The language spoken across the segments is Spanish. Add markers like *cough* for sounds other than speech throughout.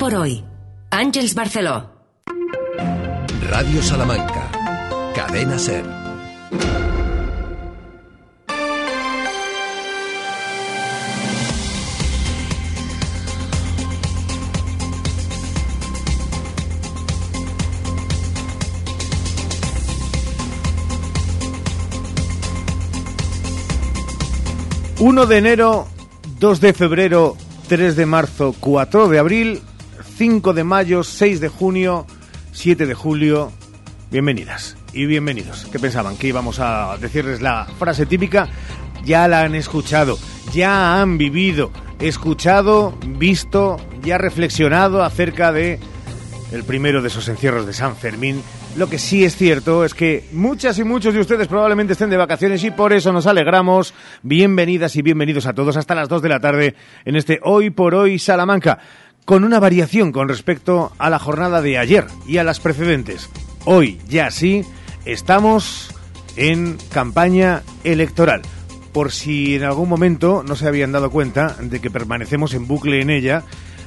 por hoy. Ángels Barceló. Radio Salamanca. Cadena Ser. ...1 de enero, 2 de febrero, 3 de marzo, 4 de abril, 5 de mayo, 6 de junio, 7 de julio. Bienvenidas y bienvenidos. ¿Qué pensaban? Que íbamos a decirles la frase típica. Ya la han escuchado, ya han vivido, escuchado, visto, ya reflexionado acerca de el primero de esos encierros de San Fermín. Lo que sí es cierto es que muchas y muchos de ustedes probablemente estén de vacaciones y por eso nos alegramos. Bienvenidas y bienvenidos a todos hasta las 2 de la tarde en este Hoy por Hoy Salamanca, con una variación con respecto a la jornada de ayer y a las precedentes. Hoy ya sí estamos en campaña electoral. Por si en algún momento no se habían dado cuenta de que permanecemos en bucle en ella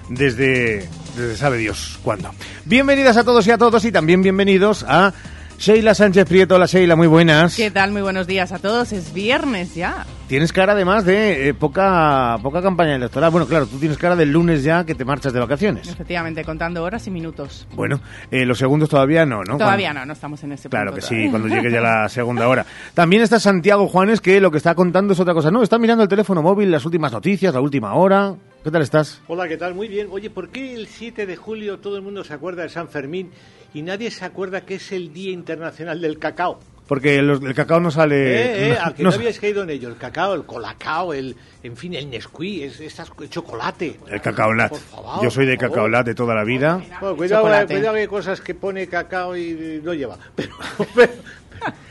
desde, desde sabe Dios cuándo. Bienvenidas a todos y a todos y también bienvenidos a Sheila Sánchez Prieto. Hola Sheila, muy buenas. ¿Qué tal? Muy buenos días a todos. Es viernes ya. Tienes cara además de eh, poca, poca campaña electoral. Bueno, claro, tú tienes cara del lunes ya que te marchas de vacaciones. Efectivamente, contando horas y minutos. Bueno, eh, los segundos todavía no, ¿no? Todavía Cuando- no, no estamos en ese Claro punto que todavía. sí, cuando llegue ya la *laughs* segunda hora. También está Santiago Juanes, que lo que está contando es otra cosa. No, está mirando el teléfono móvil, las últimas noticias, la última hora. ¿Qué tal estás? Hola, ¿qué tal? Muy bien. Oye, ¿por qué el 7 de julio todo el mundo se acuerda de San Fermín y nadie se acuerda que es el Día Internacional del Cacao? Porque los- el cacao no sale... Eh, eh, no- a que no no, habíais caído en ello. El cacao, el colacao, el, en fin, el Nesquí, es, estas- el chocolate. El cacao lat. Por favor, Yo soy de cacao lat de toda la vida. Bueno, cuidado, Chocolate. eh, cuidado que hay cosas que pone cacao y no lleva. *laughs* Pero, pero,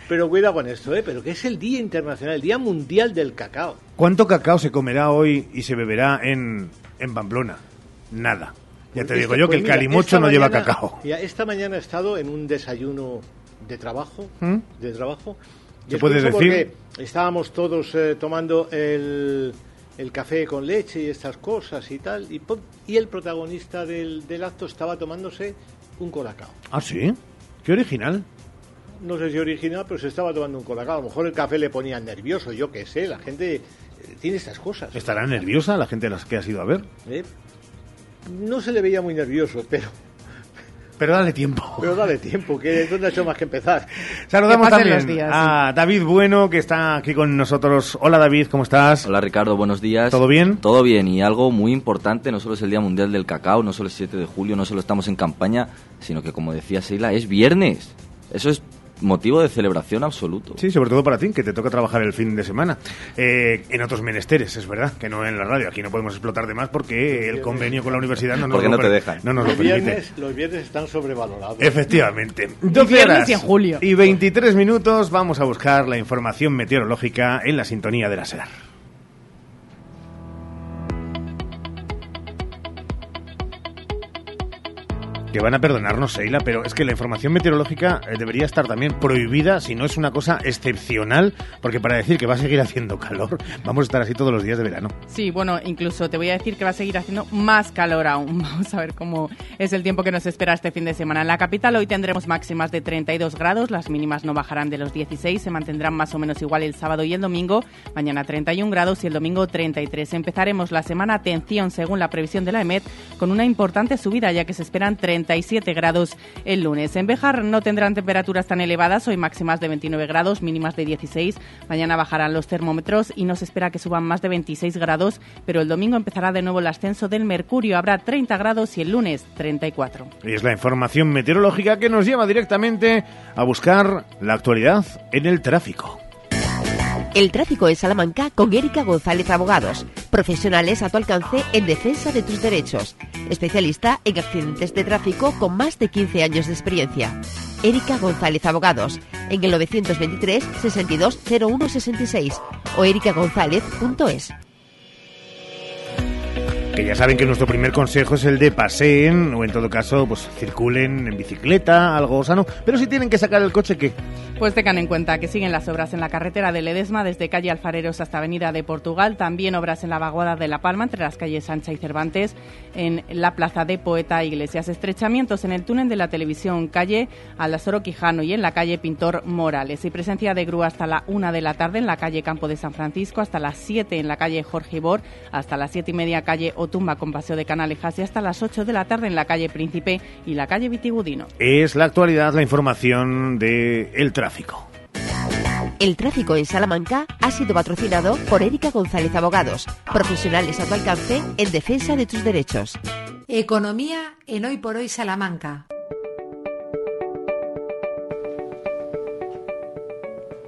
pero cuidado con esto, ¿eh? Pero que es el Día Internacional, el Día Mundial del Cacao. ¿Cuánto cacao se comerá hoy y se beberá en, en Pamplona? Nada. Ya te Pues digo yo que pues el calimocho no lleva cacao. mira, esta mañana he estado en un desayuno de trabajo, ¿Mm? de trabajo. ¿Se puede decir? porque estábamos todos eh, tomando el, el café con leche y estas cosas y tal, y, y el protagonista del, del acto estaba tomándose un colacao. ¿Ah, sí? Qué original. No sé si original, pero se estaba tomando un colacao. A lo mejor el café le ponía nervioso, yo qué sé, la gente eh, tiene estas cosas. ¿Estará nerviosa la gente a las que has ido a ver? ¿eh? No se le veía muy nervioso, pero, Pero dale tiempo. pero dale tiempo, que no ha hecho más que empezar. Saludamos Que también los días, a David Bueno, que está aquí con nosotros. Hola David, ¿cómo estás? Hola Ricardo, buenos días. ¿Todo bien? Todo bien y algo muy importante, no solo es el Día Mundial del Cacao, no solo es 7 de julio, no solo estamos en campaña, sino que como decía Seila, es viernes. Eso es motivo de celebración absoluto. Sí, sobre todo para ti, que te toca trabajar el fin de semana. Eh, en otros menesteres, es verdad, que no en la radio. Aquí no podemos explotar de más porque el convenio con la universidad no nos, Porque lo, no te dejan. no nos lo Los permite. viernes, los viernes están sobrevalorados. Efectivamente. 12 viernes horas y en julio. y 23 minutos vamos a buscar la información meteorológica en la sintonía de la SER. Que van a perdonarnos, Seila, pero es que la información meteorológica eh, debería estar también prohibida si no es una cosa excepcional, porque para decir que va a seguir haciendo calor, *laughs* vamos a estar así todos los días de verano. Sí, bueno, incluso te voy a decir que va a seguir haciendo más calor aún. *laughs* Vamos a ver cómo es el tiempo que nos espera este fin de semana. En la capital hoy tendremos máximas de 32 grados, las mínimas no bajarán de los 16, se mantendrán más o menos igual el sábado y el domingo, mañana 31 grados y el domingo 33. Empezaremos la semana, atención, según la previsión de la EMET, con una importante subida, ya que se esperan 37 grados el lunes. En Bejar no tendrán temperaturas tan elevadas, hoy máximas de 29 grados, mínimas de 16. Mañana bajarán los termómetros y no se espera que suban más de 26 grados, pero el domingo empezará de nuevo el ascenso del mercurio, habrá 30 grados y el lunes 34. Y es la información meteorológica que nos lleva directamente a buscar la actualidad en el tráfico. El tráfico en Salamanca con Erika González Abogados, profesionales a tu alcance en defensa de tus derechos, especialista en accidentes de tráfico con más de 15 años de experiencia. Erika González Abogados, en el 923 62 01 66 o erikagonzalez.es. Que ya saben que nuestro primer consejo es el de paseen o en todo caso pues circulen en bicicleta, algo sano. Pero si tienen que sacar el coche, ¿qué? Pues tengan en cuenta que siguen las obras en la carretera de Ledesma desde calle Alfareros hasta Avenida de Portugal, también obras en la vaguada de La Palma entre las calles Sancha y Cervantes, en la plaza de Poeta Iglesias, estrechamientos en el túnel de la televisión calle Alasoro Quijano y en la calle Pintor Morales y presencia de grúa hasta la una de la tarde en la calle Campo de San Francisco, hasta las 7 en la calle Jorge Bor, hasta las siete y media calle Otumba con paseo de Canalejas y hasta las 8 de la tarde en la calle Príncipe y la calle Vitigudino. Es la actualidad, la información del el tráfico. El tráfico en Salamanca ha sido patrocinado por Erika González Abogados, profesionales a tu alcance en defensa de tus derechos. Economía en Hoy por Hoy Salamanca.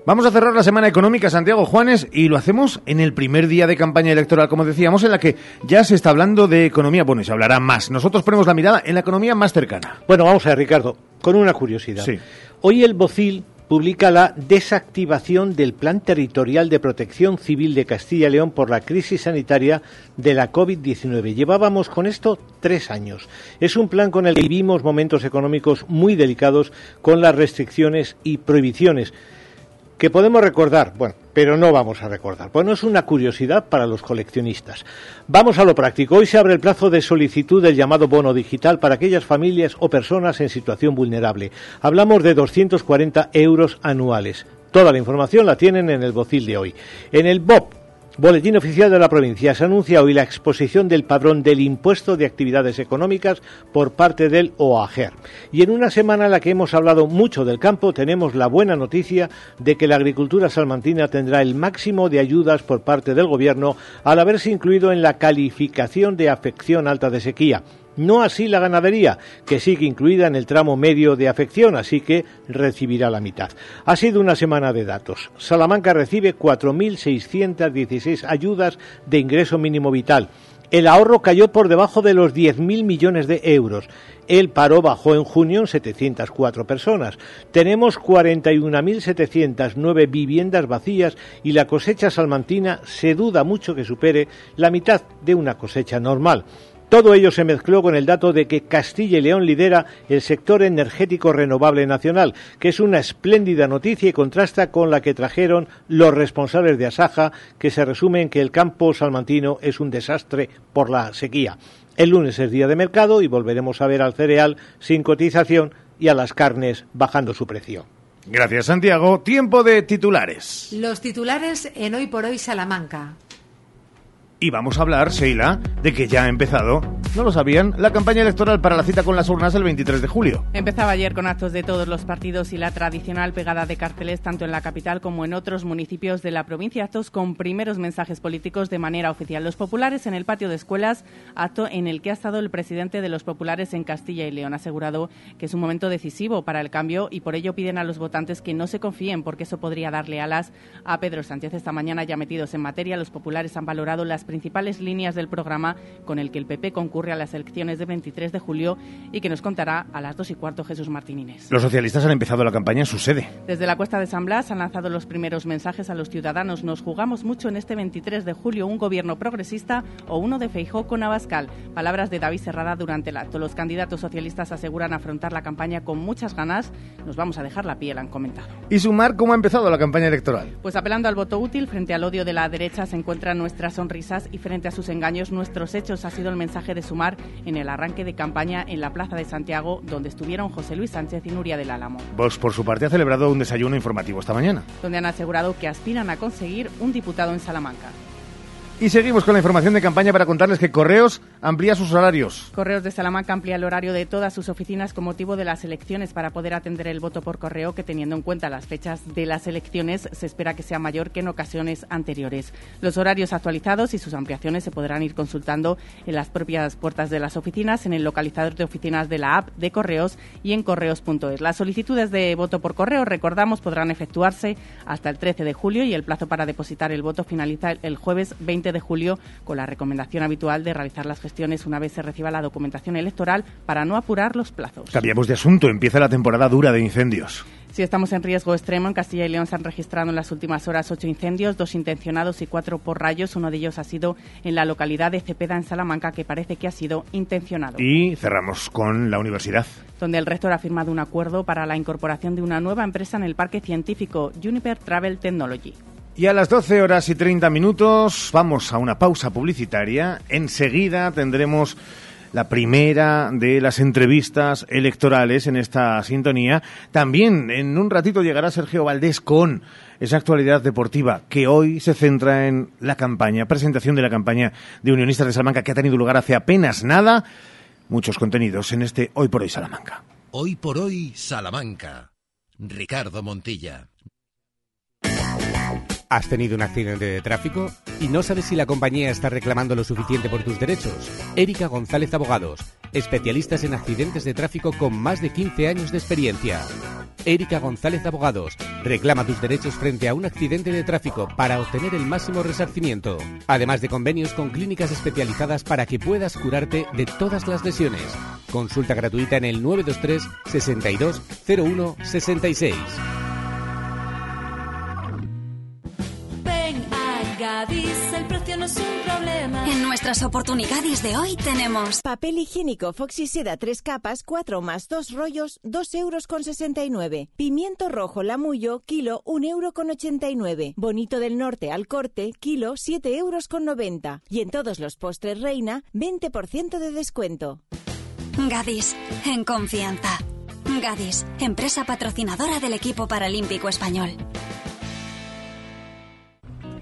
Vamos a cerrar la semana económica, Santiago Juanes, y lo hacemos en el primer día de campaña electoral, como decíamos, en la que ya se está hablando de economía. Bueno, y se hablará más. Nosotros ponemos la mirada en la economía más cercana. Bueno, vamos a ver, Ricardo, con una curiosidad. Sí. Hoy el Bocil publica la desactivación del Plan Territorial de Protección Civil de Castilla y León por la crisis sanitaria de la COVID-19. Llevábamos con esto tres años. Es un plan con el que vivimos momentos económicos muy delicados con las restricciones y prohibiciones que podemos recordar, bueno, pero no vamos a recordar. Bueno, es una curiosidad para los coleccionistas. Vamos a lo práctico. Hoy se abre el plazo de solicitud del llamado bono digital para aquellas familias o personas en situación vulnerable. Hablamos de 240 euros anuales. Toda la información la tienen en el bocil de hoy. En el BOP Boletín oficial de la provincia. Se anuncia hoy la exposición del padrón del impuesto de actividades económicas por parte del OAGER. Y en una semana en la que hemos hablado mucho del campo, tenemos la buena noticia de que la agricultura salmantina tendrá el máximo de ayudas por parte del Gobierno al haberse incluido en la calificación de afección alta de sequía. No así la ganadería, que sigue incluida en el tramo medio de afección, así que recibirá la mitad. Ha sido una semana de datos. Salamanca recibe 4.616 ayudas de ingreso mínimo vital. El ahorro cayó por debajo de los 10.000 millones de euros. El paro bajó en junio en 704 personas. Tenemos 41.709 viviendas vacías y la cosecha salmantina se duda mucho que supere la mitad de una cosecha normal. Todo ello se mezcló con el dato de que Castilla y León lidera el sector energético renovable nacional, que es una espléndida noticia y contrasta con la que trajeron los responsables de Asaja, que se resume en que el campo salmantino es un desastre por la sequía. El lunes es día de mercado y volveremos a ver al cereal sin cotización y a las carnes bajando su precio. Gracias, Santiago. Tiempo de titulares. Los titulares en Hoy por Hoy Salamanca. Y vamos a hablar, Sheila, de que ya ha empezado, no lo sabían, la campaña electoral para la cita con las urnas el 23 de julio. Empezaba ayer con actos de todos los partidos y la tradicional pegada de carteles tanto en la capital como en otros municipios de la provincia. Actos con primeros mensajes políticos de manera oficial. Los populares en el patio de escuelas, acto en el que ha estado el presidente de los populares en Castilla y León. Ha asegurado que es un momento decisivo para el cambio y por ello piden a los votantes que no se confíen porque eso podría darle alas a Pedro Sánchez. Esta mañana ya metidos en materia, los populares han valorado las principales líneas del programa con el que el PP concurre a las elecciones de 23 de julio y que nos contará a las dos y cuarto Jesús Martínez. Los socialistas han empezado la campaña en su sede. Desde la Cuesta de San Blas han lanzado los primeros mensajes a los ciudadanos. Nos jugamos mucho en este 23 de julio un gobierno progresista o uno de Feijó con Abascal. Palabras de David Serrada durante el acto. Los candidatos socialistas aseguran afrontar la campaña con muchas ganas. Nos vamos a dejar la piel, han comentado. ¿Y Sumar cómo ha empezado la campaña electoral? Pues apelando al voto útil frente al odio de la derecha se encuentran nuestras y frente a sus engaños nuestros hechos ha sido el mensaje de Sumar en el arranque de campaña en la Plaza de Santiago donde estuvieron José Luis Sánchez y Nuria del Álamo. Vox por su parte ha celebrado un desayuno informativo esta mañana. Donde han asegurado que aspiran a conseguir un diputado en Salamanca. Y seguimos con la información de campaña para contarles que Correos amplía sus horarios. Correos de Salamanca amplía el horario de todas sus oficinas con motivo de las elecciones para poder atender el voto por correo que teniendo en cuenta las fechas de las elecciones se espera que sea mayor que en ocasiones anteriores. Los horarios actualizados y sus ampliaciones se podrán ir consultando en las propias puertas de las oficinas, en el localizador de oficinas de la app de Correos y en correos.es. Las solicitudes de voto por correo, recordamos, podrán efectuarse hasta el 13 de julio y el plazo para depositar el voto finaliza el jueves 20 20 de julio con la recomendación habitual de realizar las gestiones una vez se reciba la documentación electoral para no apurar los plazos. Cambiamos de asunto, empieza la temporada dura de incendios. Si estamos en riesgo extremo, en Castilla y León se han registrado en las últimas horas ocho incendios, dos intencionados y cuatro por rayos. Uno de ellos ha sido en la localidad de Cepeda, en Salamanca, que parece que ha sido intencionado. Y cerramos con la universidad. Donde el rector ha firmado un acuerdo para la incorporación de una nueva empresa en el parque científico Juniper Travel Technology. Y a las 12 horas y 30 minutos vamos a una pausa publicitaria. Enseguida tendremos la primera de las entrevistas electorales en esta sintonía. También en un ratito llegará Sergio Valdés con esa actualidad deportiva que hoy se centra en la campaña, presentación de la campaña de Unionistas de Salamanca que ha tenido lugar hace apenas nada. Muchos contenidos en este Hoy por Hoy Salamanca. Hoy por Hoy Salamanca. Ricardo Montilla. ¿Has tenido un accidente de tráfico y no sabes si la compañía está reclamando lo suficiente por tus derechos? Erika González Abogados, especialistas en accidentes de tráfico con más de 15 años de experiencia. Erika González Abogados, reclama tus derechos frente a un accidente de tráfico para obtener el máximo resarcimiento, además de convenios con clínicas especializadas para que puedas curarte de todas las lesiones. Consulta gratuita en el 923 62 01 66. Gadis, el precio no es un problema. En nuestras oportunidades de hoy tenemos papel higiénico Foxy Seda 3 capas, 4 más 2 rollos, 2 euros con 69. Pimiento rojo Lamullo, kilo, 1 euro con 89. Bonito del Norte al corte, kilo, 7 euros con 90. Y en todos los postres Reina, 20% de descuento. Gadis, en confianza. Gadis, empresa patrocinadora del equipo paralímpico español.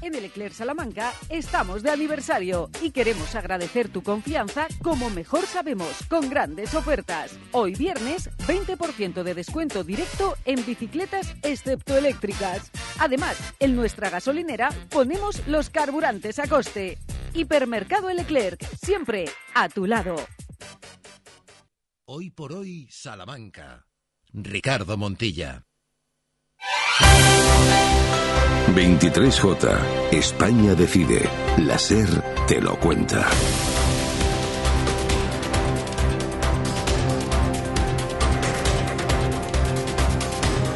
En el Eclair Salamanca estamos de aniversario y queremos agradecer tu confianza como mejor sabemos, con grandes ofertas. Hoy viernes, 20% de descuento directo en bicicletas excepto eléctricas. Además, en nuestra gasolinera ponemos los carburantes a coste. Hipermercado El Eclerc, siempre a tu lado. Hoy por hoy, Salamanca. Ricardo Montilla. 23J. España decide. La SER te lo cuenta.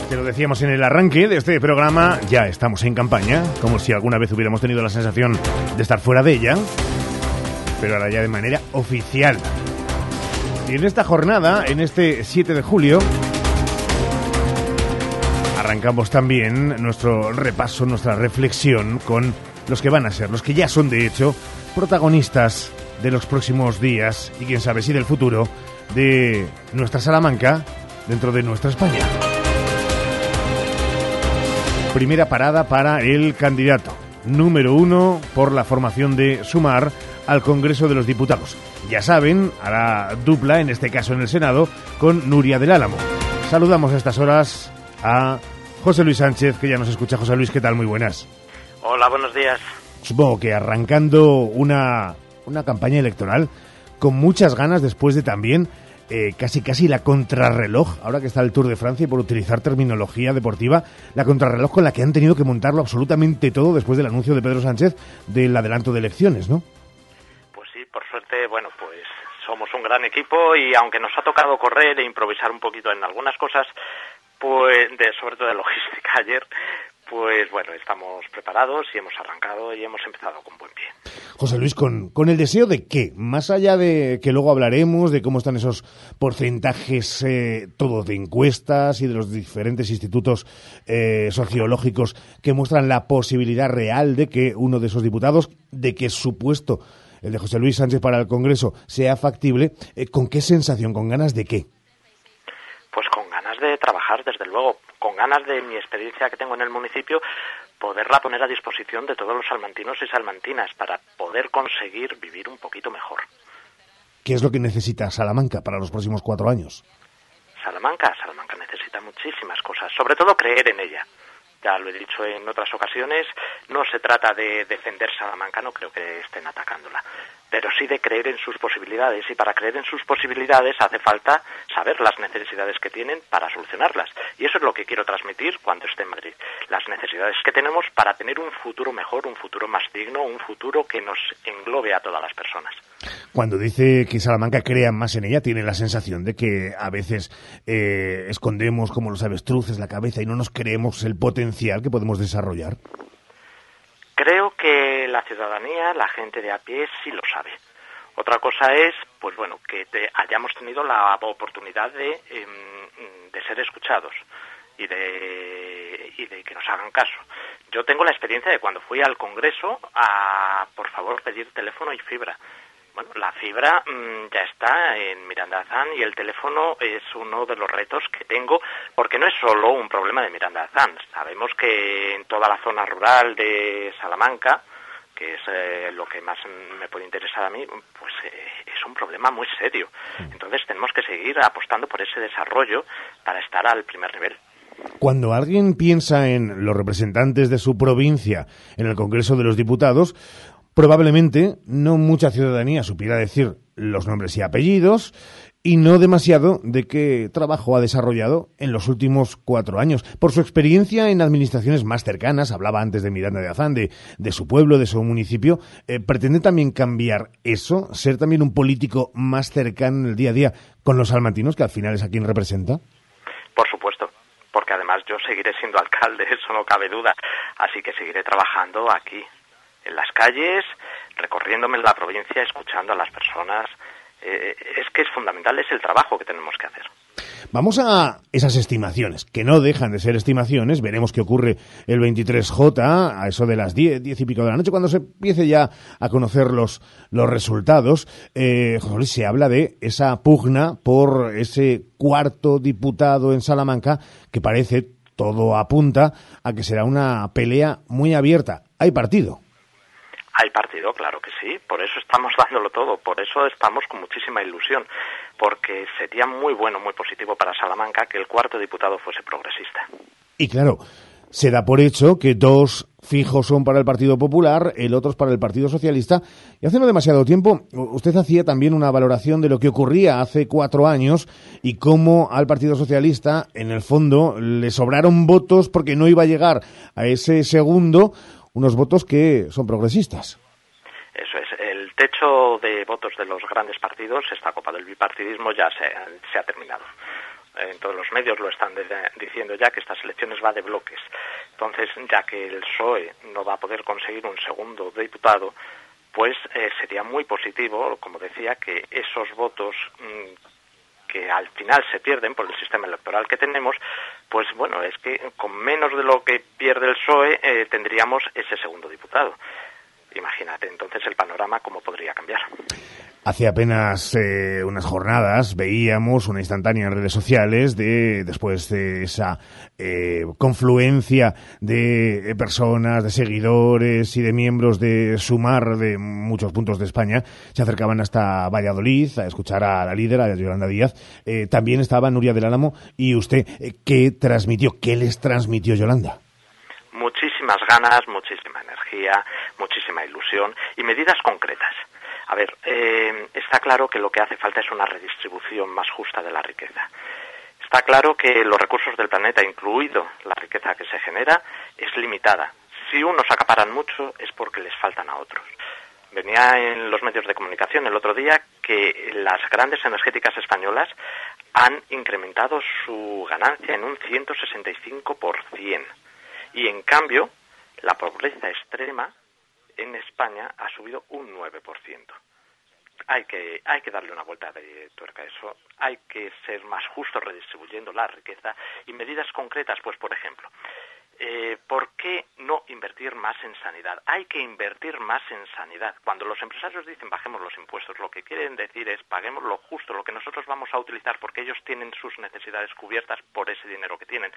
Te lo decíamos en el arranque de este programa, ya estamos en campaña, como si alguna vez hubiéramos tenido la sensación de estar fuera de ella, pero ahora ya de manera oficial. Y en esta jornada, en este 7 de julio, arrancamos también nuestro repaso, nuestra reflexión con los que van a ser, los que ya son de hecho protagonistas de los próximos días y quién sabe si del futuro de nuestra Salamanca dentro de nuestra España. Primera parada para el candidato número uno por la formación de Sumar al Congreso de los Diputados. Ya saben, hará dupla, en este caso en el Senado, con Nuria del Álamo. Saludamos a estas horas a José Luis Sánchez, que ya nos escucha. José Luis, ¿qué tal? Muy buenas. Hola, buenos días. Supongo que arrancando una, una campaña electoral con muchas ganas después de también eh, casi casi la contrarreloj, ahora que está el Tour de Francia y por utilizar terminología deportiva, la contrarreloj con la que han tenido que montarlo absolutamente todo después del anuncio de Pedro Sánchez del adelanto de elecciones, ¿no? Pues sí, por suerte, bueno, pues somos un gran equipo y aunque nos ha tocado correr e improvisar un poquito en algunas cosas, pues de, sobre todo de logística *laughs* ayer, pues bueno, estamos preparados y hemos arrancado y hemos empezado con buen pie. José Luis, ¿con, con el deseo de qué? Más allá de que luego hablaremos de cómo están esos porcentajes eh, todos de encuestas y de los diferentes institutos eh, sociológicos que muestran la posibilidad real de que uno de esos diputados, de que su puesto, el de José Luis Sánchez para el Congreso, sea factible, eh, ¿con qué sensación, con ganas de qué? De trabajar, desde luego, con ganas de mi experiencia que tengo en el municipio, poderla poner a disposición de todos los salmantinos y salmantinas para poder conseguir vivir un poquito mejor. ¿Qué es lo que necesita Salamanca para los próximos cuatro años? Salamanca, Salamanca necesita muchísimas cosas, sobre todo creer en ella. Ya lo he dicho en otras ocasiones, no se trata de defender Salamanca, no creo que estén atacándola pero sí de creer en sus posibilidades. Y para creer en sus posibilidades hace falta saber las necesidades que tienen para solucionarlas. Y eso es lo que quiero transmitir cuando esté en Madrid. Las necesidades que tenemos para tener un futuro mejor un futuro más digno un futuro que nos englobe a todas las personas. Cuando dice que Salamanca crea más en ella tiene la sensación de que a veces eh, escondemos como los avestruces la cabeza y no nos creemos el potencial que podemos desarrollar. Creo que la ciudadanía, la gente de a pie, sí lo sabe. Otra cosa es, pues bueno, que hayamos tenido la oportunidad de, em, de ser escuchados y de, y de que nos hagan caso. Yo tengo la experiencia de cuando fui al Congreso a, por favor, pedir teléfono y fibra. Bueno, la fibra mm, ya está en Miranda Azán y el teléfono es uno de los retos que tengo porque no es solo un problema de Miranda Azán. Sabemos que en toda la zona rural de Salamanca, que es eh, lo que más me puede interesar a mí, pues eh, es un problema muy serio. Entonces tenemos que seguir apostando por ese desarrollo para estar al primer nivel. Cuando alguien piensa en los representantes de su provincia en el Congreso de los Diputados, Probablemente no mucha ciudadanía supiera decir los nombres y apellidos y no demasiado de qué trabajo ha desarrollado en los últimos cuatro años. Por su experiencia en administraciones más cercanas, hablaba antes de Miranda de Azán, de, su pueblo, de su municipio, eh, ¿pretende también cambiar eso? ¿Ser también un político más cercano en el día a día con los salmantinos, que al final es a quien representa? Por supuesto, porque además yo seguiré siendo alcalde, *laughs* eso no cabe duda, así que seguiré trabajando aquí, en las calles, recorriéndome la provincia, escuchando a las personas. Eh, es que es fundamental, es el trabajo que tenemos que hacer. Vamos a esas estimaciones, que no dejan de ser estimaciones. Veremos qué ocurre el 23J, a eso de las 10, 10 y pico de la noche, cuando se empiece ya a conocer los, los resultados. Eh, se habla de esa pugna por ese cuarto diputado en Salamanca, que parece, todo apunta, a que será una pelea muy abierta. Hay partido. Hay partido, claro que sí, por eso estamos *laughs* dándolo todo, por eso estamos con muchísima ilusión, porque sería muy bueno, muy positivo para Salamanca que el cuarto diputado fuese progresista. Y claro, se da por hecho que dos fijos son para el Partido Popular, el otro es para el Partido Socialista. Y hace no demasiado tiempo, usted hacía también una valoración de lo que ocurría hace cuatro años y cómo al Partido Socialista, en el fondo, le sobraron votos porque no iba a llegar a ese segundo unos votos que son progresistas. Eso es. El techo de votos de los grandes partidos, esta copa del bipartidismo, ya se, ha terminado. En todos los medios lo están diciendo ya que estas elecciones va de bloques. Entonces, ya que el PSOE no va a poder conseguir un segundo diputado, pues eh, sería muy positivo, como decía, que esos votos mm, que al final se pierden por el sistema electoral que tenemos, pues bueno, es que con menos de lo que pierde el PSOE eh, tendríamos ese segundo diputado. Imagínate entonces el panorama cómo podría cambiar. Hace apenas eh, unas jornadas veíamos una instantánea en redes sociales de después de esa eh, confluencia de personas, de seguidores y de miembros de Sumar de muchos puntos de España se acercaban hasta Valladolid a escuchar a la líder, a Yolanda Díaz. Eh, también estaba Nuria del Álamo y usted, ¿qué transmitió? ¿Qué les transmitió Yolanda? Muchísimas ganas, muchísima energía, muchísima ilusión y medidas concretas A ver, eh, está claro que lo que hace falta es una redistribución más justa de la riqueza. Está claro que los recursos del planeta, incluido la riqueza que se genera, es limitada. Si unos acaparan mucho es porque les faltan a otros. Venía en los medios de comunicación el otro día que las grandes energéticas españolas han incrementado su ganancia en un 165%. Y en cambio, la pobreza extrema en España ha subido un 9%. Hay que, hay que darle una vuelta de tuerca a eso. Hay que ser más justo redistribuyendo la riqueza y medidas concretas, pues por ejemplo, eh, ¿por qué no invertir más en sanidad? Hay que invertir más en sanidad. Cuando los empresarios dicen bajemos los impuestos, lo que quieren decir es paguemos lo justo, lo que nosotros vamos a utilizar, porque ellos tienen sus necesidades cubiertas por ese dinero que tienen.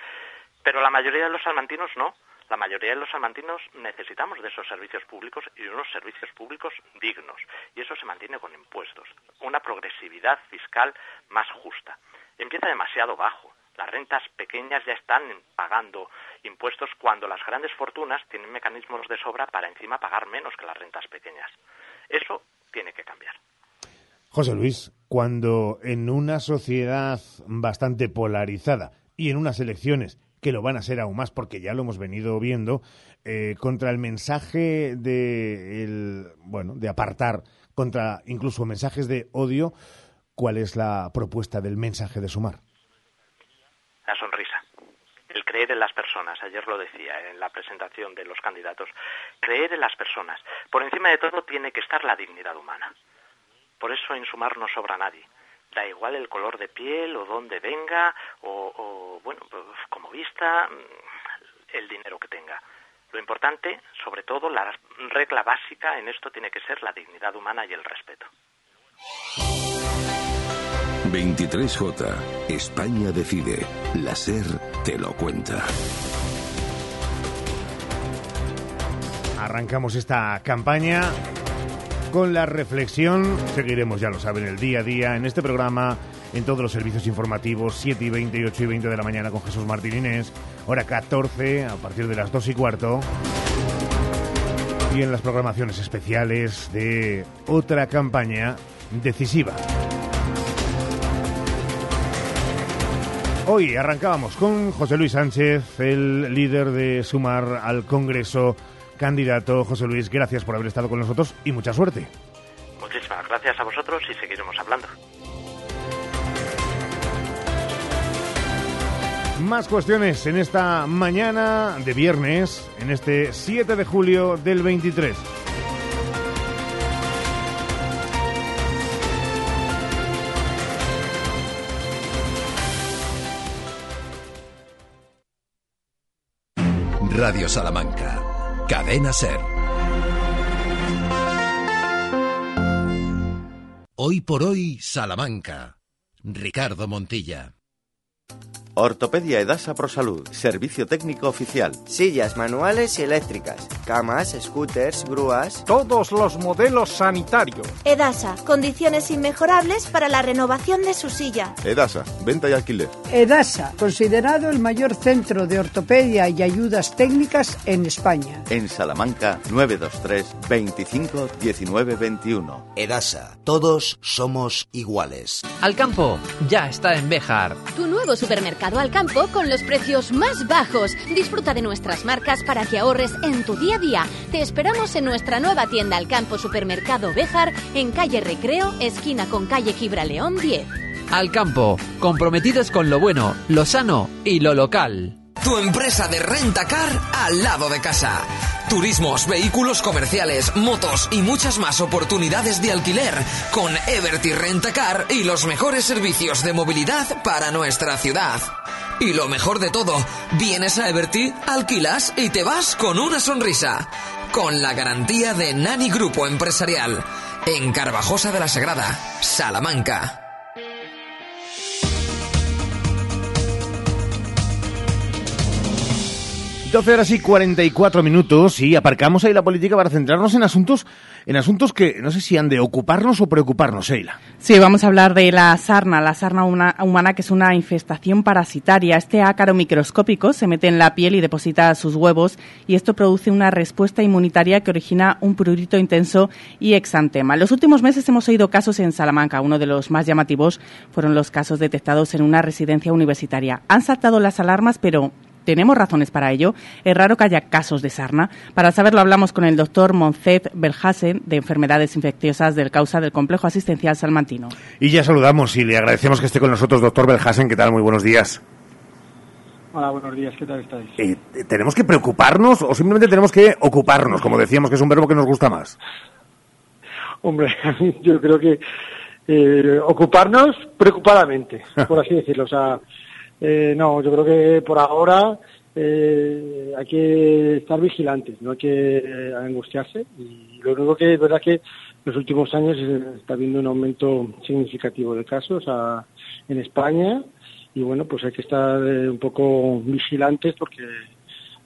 Pero la mayoría de los salmantinos no la mayoría de los salmantinos necesitamos de esos servicios públicos y unos servicios públicos dignos. Y eso se mantiene con impuestos. Una progresividad fiscal más justa. Empieza demasiado bajo. Las rentas pequeñas ya están pagando impuestos cuando las grandes fortunas tienen mecanismos de sobra para encima pagar menos que las rentas pequeñas. Eso tiene que cambiar. José Luis, cuando en una sociedad bastante polarizada y en unas elecciones que lo van a ser aún más porque ya lo hemos venido viendo, eh, contra el mensaje de, el, bueno, de apartar, contra incluso mensajes de odio, ¿cuál es la propuesta del mensaje de sumar? La sonrisa. El creer en las personas, ayer lo decía en la presentación de los candidatos, creer en las personas. Por encima de todo tiene que estar la dignidad humana. Por eso en sumar no sobra nadie da igual el color de piel o dónde venga o, bueno, pues, como vista, mm, el dinero que tenga. Lo importante, sobre todo, la regla básica en esto tiene que ser la dignidad humana y el respeto. 23J. España decide. La SER te lo cuenta. Arrancamos esta campaña con la reflexión. Seguiremos, ya lo saben, el día a día en este programa, en todos los servicios informativos, 7 y 20 y 8 y 20 de la mañana con Jesús Martín Inés, hora 14 a partir de las 2 y cuarto. Y en las programaciones especiales de otra campaña decisiva. Hoy arrancábamos con José Luis Sánchez, el líder de Sumar al Congreso candidato. José Luis, gracias por haber estado con nosotros y mucha suerte. Muchísimas gracias a vosotros y seguiremos hablando. Más cuestiones en esta mañana de viernes, en este 7 de julio del 23. Radio Salamanca Cadena Ser. Hoy por hoy, Salamanca. Ricardo Montilla. Ortopedia Edasa Salud, servicio técnico oficial. Sillas manuales y eléctricas, camas, scooters, grúas. Todos los modelos sanitarios. Edasa, condiciones inmejorables para la renovación de su silla. Edasa, venta y alquiler. Edasa, considerado el mayor centro de ortopedia y ayudas técnicas en España. En Salamanca, 923 25 19 21. Edasa, todos somos iguales. Alcampo, ya está en Bejar. Tu nuevo supermercado al campo con los precios más bajos. Disfruta de nuestras marcas para que ahorres en tu día a día. Te esperamos en nuestra nueva tienda al campo Supermercado Béjar en calle Recreo, esquina con calle Gibraleón 10. Al campo, comprometidos con lo bueno, lo sano y lo local. Tu empresa de renta car al lado de casa. Turismos, vehículos comerciales, motos y muchas más oportunidades de alquiler con Everty Rentacar y los mejores servicios de movilidad para nuestra ciudad. Y lo mejor de todo, vienes a Everty, alquilas y te vas con una sonrisa. Con la garantía de Nani Grupo Empresarial. En Carvajosa de la Sagrada, Salamanca. 12 horas y 44 minutos y aparcamos ahí la política para centrarnos en asuntos en asuntos que no sé si han de ocuparnos o preocuparnos, Sheila. Sí, vamos a hablar de la sarna, la sarna humana que es una infestación parasitaria. Este ácaro microscópico se mete en la piel y deposita sus huevos y esto produce una respuesta inmunitaria que origina un prurito intenso y exantema. En los últimos meses hemos oído casos en Salamanca. Uno de los más llamativos fueron los casos detectados en una residencia universitaria. Han saltado las alarmas, pero tenemos razones para ello. Es raro que haya casos de sarna. Para saberlo hablamos con el doctor Moncet Belhasen de Enfermedades Infecciosas del Causa del Complejo Asistencial Salmantino. Y ya saludamos y le agradecemos que esté con nosotros, doctor Belhasen. ¿Qué tal? Muy buenos días. Hola, buenos días. ¿Qué tal estáis? Eh, ¿Tenemos que preocuparnos o simplemente tenemos que ocuparnos, como decíamos, que es un verbo que nos gusta más? Hombre, *laughs* yo creo que eh, ocuparnos preocupadamente, por así decirlo. O sea, eh, no, yo creo que por ahora eh, hay que estar vigilantes, no hay que eh, angustiarse. Y lo único que es verdad que en los últimos años está habiendo un aumento significativo de casos en España y bueno, pues hay que estar un poco vigilantes porque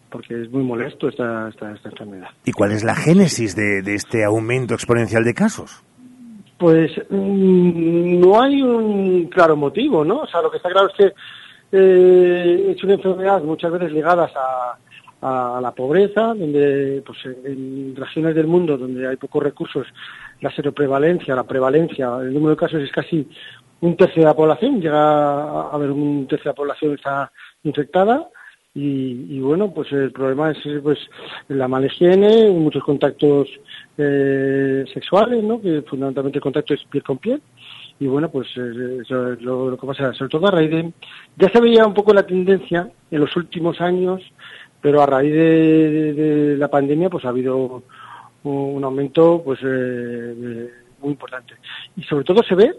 porque es muy molesto esta, esta, enfermedad. ¿Y cuál es la génesis de, de este aumento exponencial de casos? Pues mm, no hay un claro motivo, ¿no? O sea, lo que está claro es que eh, es una enfermedad muchas veces ligadas a, la pobreza, donde pues, en regiones del mundo donde hay pocos recursos, la seroprevalencia, la prevalencia, el número de casos es casi un tercio de la población, llega a haber un tercio de la población está infectada y, bueno, pues el problema es pues la mala higiene, muchos contactos eh, sexuales, ¿no? que fundamentalmente el contacto es piel con piel y bueno, pues eh, eso es lo, que pasa, sobre todo a raíz de... Ya se veía un poco la tendencia en los últimos años, pero a raíz de, la pandemia pues ha habido un aumento pues eh, muy importante. Y sobre todo se ve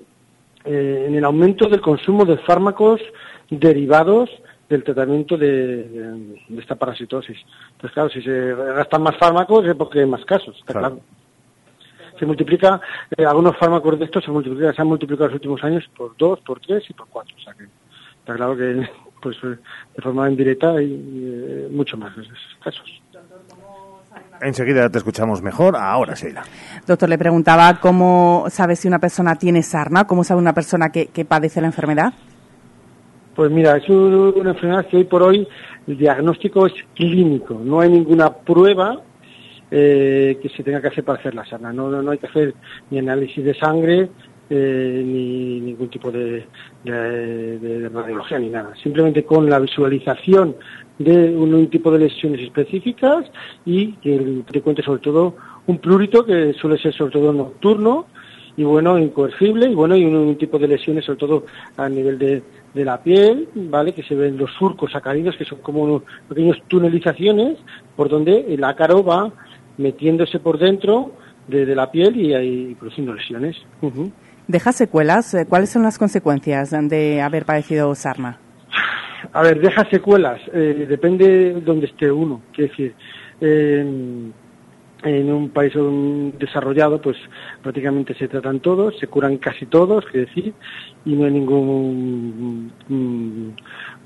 eh, en el aumento del consumo de fármacos derivados del tratamiento de, esta parasitosis. Entonces, claro, si se gastan más fármacos es porque hay más casos, está claro se multiplica, eh, algunos fármacos de estos se, multiplica, se han multiplicado en los últimos años por dos, por tres y por cuatro. O sea que está claro que *laughs* pues eh, de forma indirecta hay eh, mucho más de esos casos. Enseguida te escuchamos mejor. Ahora, Sheila. Doctor, le preguntaba cómo sabe si una persona tiene sarna, cómo sabe una persona que, que padece la enfermedad. Pues mira, es una enfermedad que hoy por hoy el diagnóstico es clínico. No hay ninguna prueba eh, que se tenga que hacer para hacer la sarna. No, no, hay que hacer ni análisis de sangre eh, ni ningún tipo de, radiología ni nada. Simplemente con la visualización de un, tipo de lesiones específicas y que te cuente sobre todo un plurito que suele ser sobre todo nocturno y bueno, incoercible y bueno, y un, tipo de lesiones sobre todo a nivel de, de la piel, ¿vale? Que se ven los surcos sacaridos, que son como unos pequeños tunelizaciones por donde el ácaro va metiéndose por dentro de, la piel y, ahí produciendo lesiones. ¿Deja secuelas? Eh, ¿Cuáles son las consecuencias de haber padecido sarna? A ver, deja secuelas, eh, depende de dónde esté uno. Quiero decir, en un país desarrollado, pues prácticamente se tratan todos, se curan casi todos, quiero decir, y no hay ningún, mm,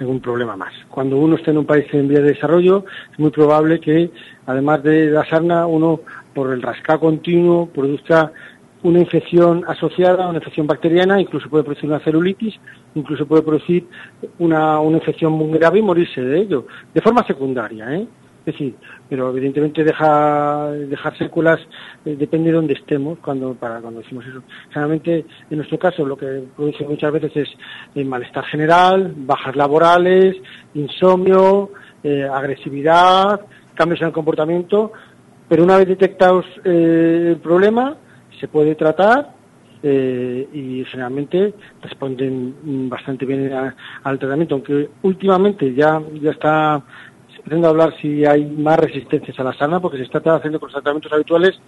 ningún problema más. Cuando uno está en un país en vía de desarrollo, es muy probable que, además de la sarna, uno, por el rascado continuo, produzca una infección asociada, una infección bacteriana, incluso puede producir una celulitis, incluso puede producir una, una infección muy grave y morirse de ello, de forma secundaria, ¿eh? Es decir, pero evidentemente deja, dejar secuelas, eh, depende de dónde estemos cuando, para, cuando decimos eso. Generalmente, en nuestro caso, lo que produce muchas veces es eh, malestar general, bajas laborales, insomnio, eh, agresividad, cambios en el comportamiento, pero una vez detectados el problema, se puede tratar y generalmente responden bastante bien al tratamiento, aunque últimamente ya, ya está pretendo hablar si hay más resistencias a la sarna, porque se está haciendo con los tratamientos habituales,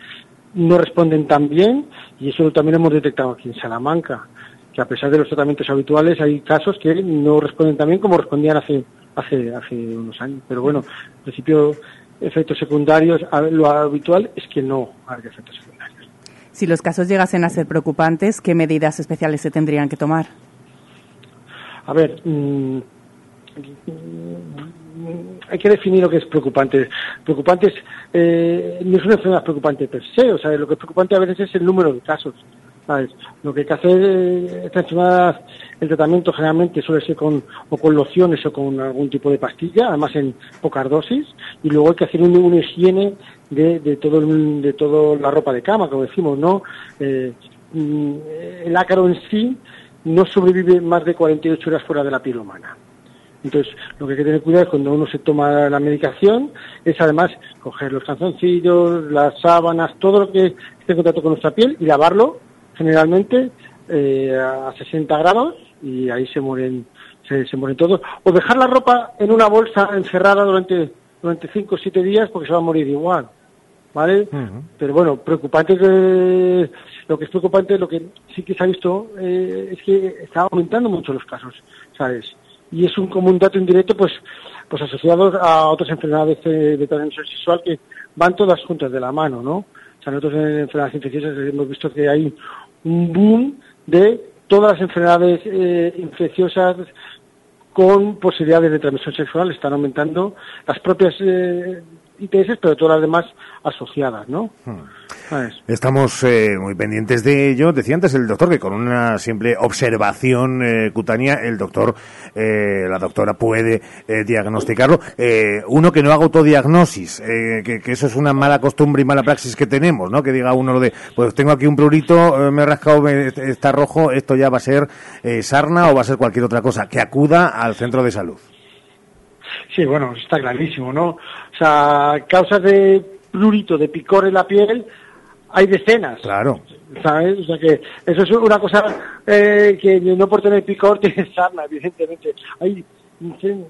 no responden tan bien, y eso también hemos detectado aquí en Salamanca, que a pesar de los tratamientos habituales hay casos que no responden tan bien como respondían hace, hace, hace unos años. Pero bueno, en principio, efectos secundarios, lo habitual es que no hay efectos secundarios. Si los casos llegasen a ser preocupantes, ¿qué medidas especiales se tendrían que tomar? A ver, mm, hay que definir lo que es preocupante. Preocupante es, eh, no es una enfermedad preocupante per se, o sea, lo que es preocupante a veces es el número de casos. ¿sabes? Lo que hay que hacer eh, esta enfermedad, el tratamiento generalmente suele ser con, o con lociones o con algún tipo de pastilla, además en pocas dosis, y luego hay que hacer un- una higiene de, de todo el- de toda la ropa de cama, como decimos, ¿no? Eh, mm, el ácaro en sí no sobrevive más de 48 horas fuera de la piel humana. Entonces, lo que hay que tener cuidado es cuando uno se toma la medicación, es además coger los calzoncillos, las sábanas, todo lo que esté en contacto con nuestra piel y lavarlo generalmente eh, a 60 grados y ahí se mueren se, se mueren todos. O dejar la ropa en una bolsa encerrada durante durante 5 o 7 días porque se va a morir igual. ¿Vale? Pero bueno, preocupante que lo que es preocupante, lo que sí que se ha visto eh, es que está aumentando mucho los casos, ¿sabes? Y es un como un dato indirecto, pues, pues asociados a otras enfermedades de transmisión sexual que van todas juntas de la mano, ¿no? O sea, nosotros en enfermedades infecciosas hemos visto que hay un boom de todas las enfermedades eh, infecciosas con posibilidades de transmisión sexual están aumentando las propias eh, ITS, pero todas las demás asociadas, ¿no? ¿Sabes? Estamos eh, muy pendientes de ello. Decía antes el doctor que con una simple observación eh, cutánea el doctor, eh, la doctora puede eh, diagnosticarlo. Eh, uno que no haga autodiagnosis, eh, que, que eso es una mala costumbre y mala praxis que tenemos, ¿no? Que diga uno lo de, pues tengo aquí un prurito, me he rascado, me- está rojo, esto ya va a ser sarna o va a ser cualquier otra cosa. Que acuda al centro de salud. Sí, bueno, está clarísimo, ¿no? O sea, causas de prurito, de picor en la piel, hay decenas. Claro. ¿Sabes? O sea que eso es una cosa eh, que no por tener picor *laughs* tienes sarna, evidentemente. Hay,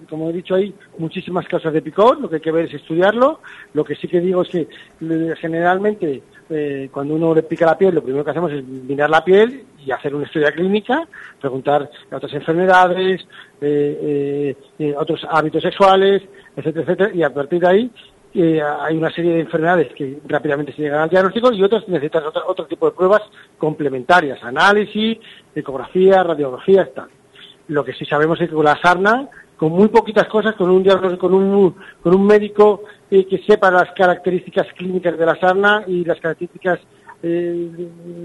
como he dicho, hay muchísimas causas de picor, lo que hay que ver es estudiarlo. Lo que sí que digo es que eh, generalmente eh, cuando uno le pica la piel, lo primero que hacemos es mirar la piel y hacer una historia clínica, preguntar otras enfermedades, eh, eh, eh, otros hábitos sexuales, etcétera, etcétera, y a partir de ahí eh, hay una serie de enfermedades que rápidamente se llegan al diagnóstico y otras necesitan otro, otro tipo de pruebas complementarias, análisis, ecografía, radiografía, tal. Lo que sí sabemos es que con la sarna, con muy poquitas cosas, con un diagnóstico, con un, con un médico eh, que sepa las características clínicas de la sarna y las características eh,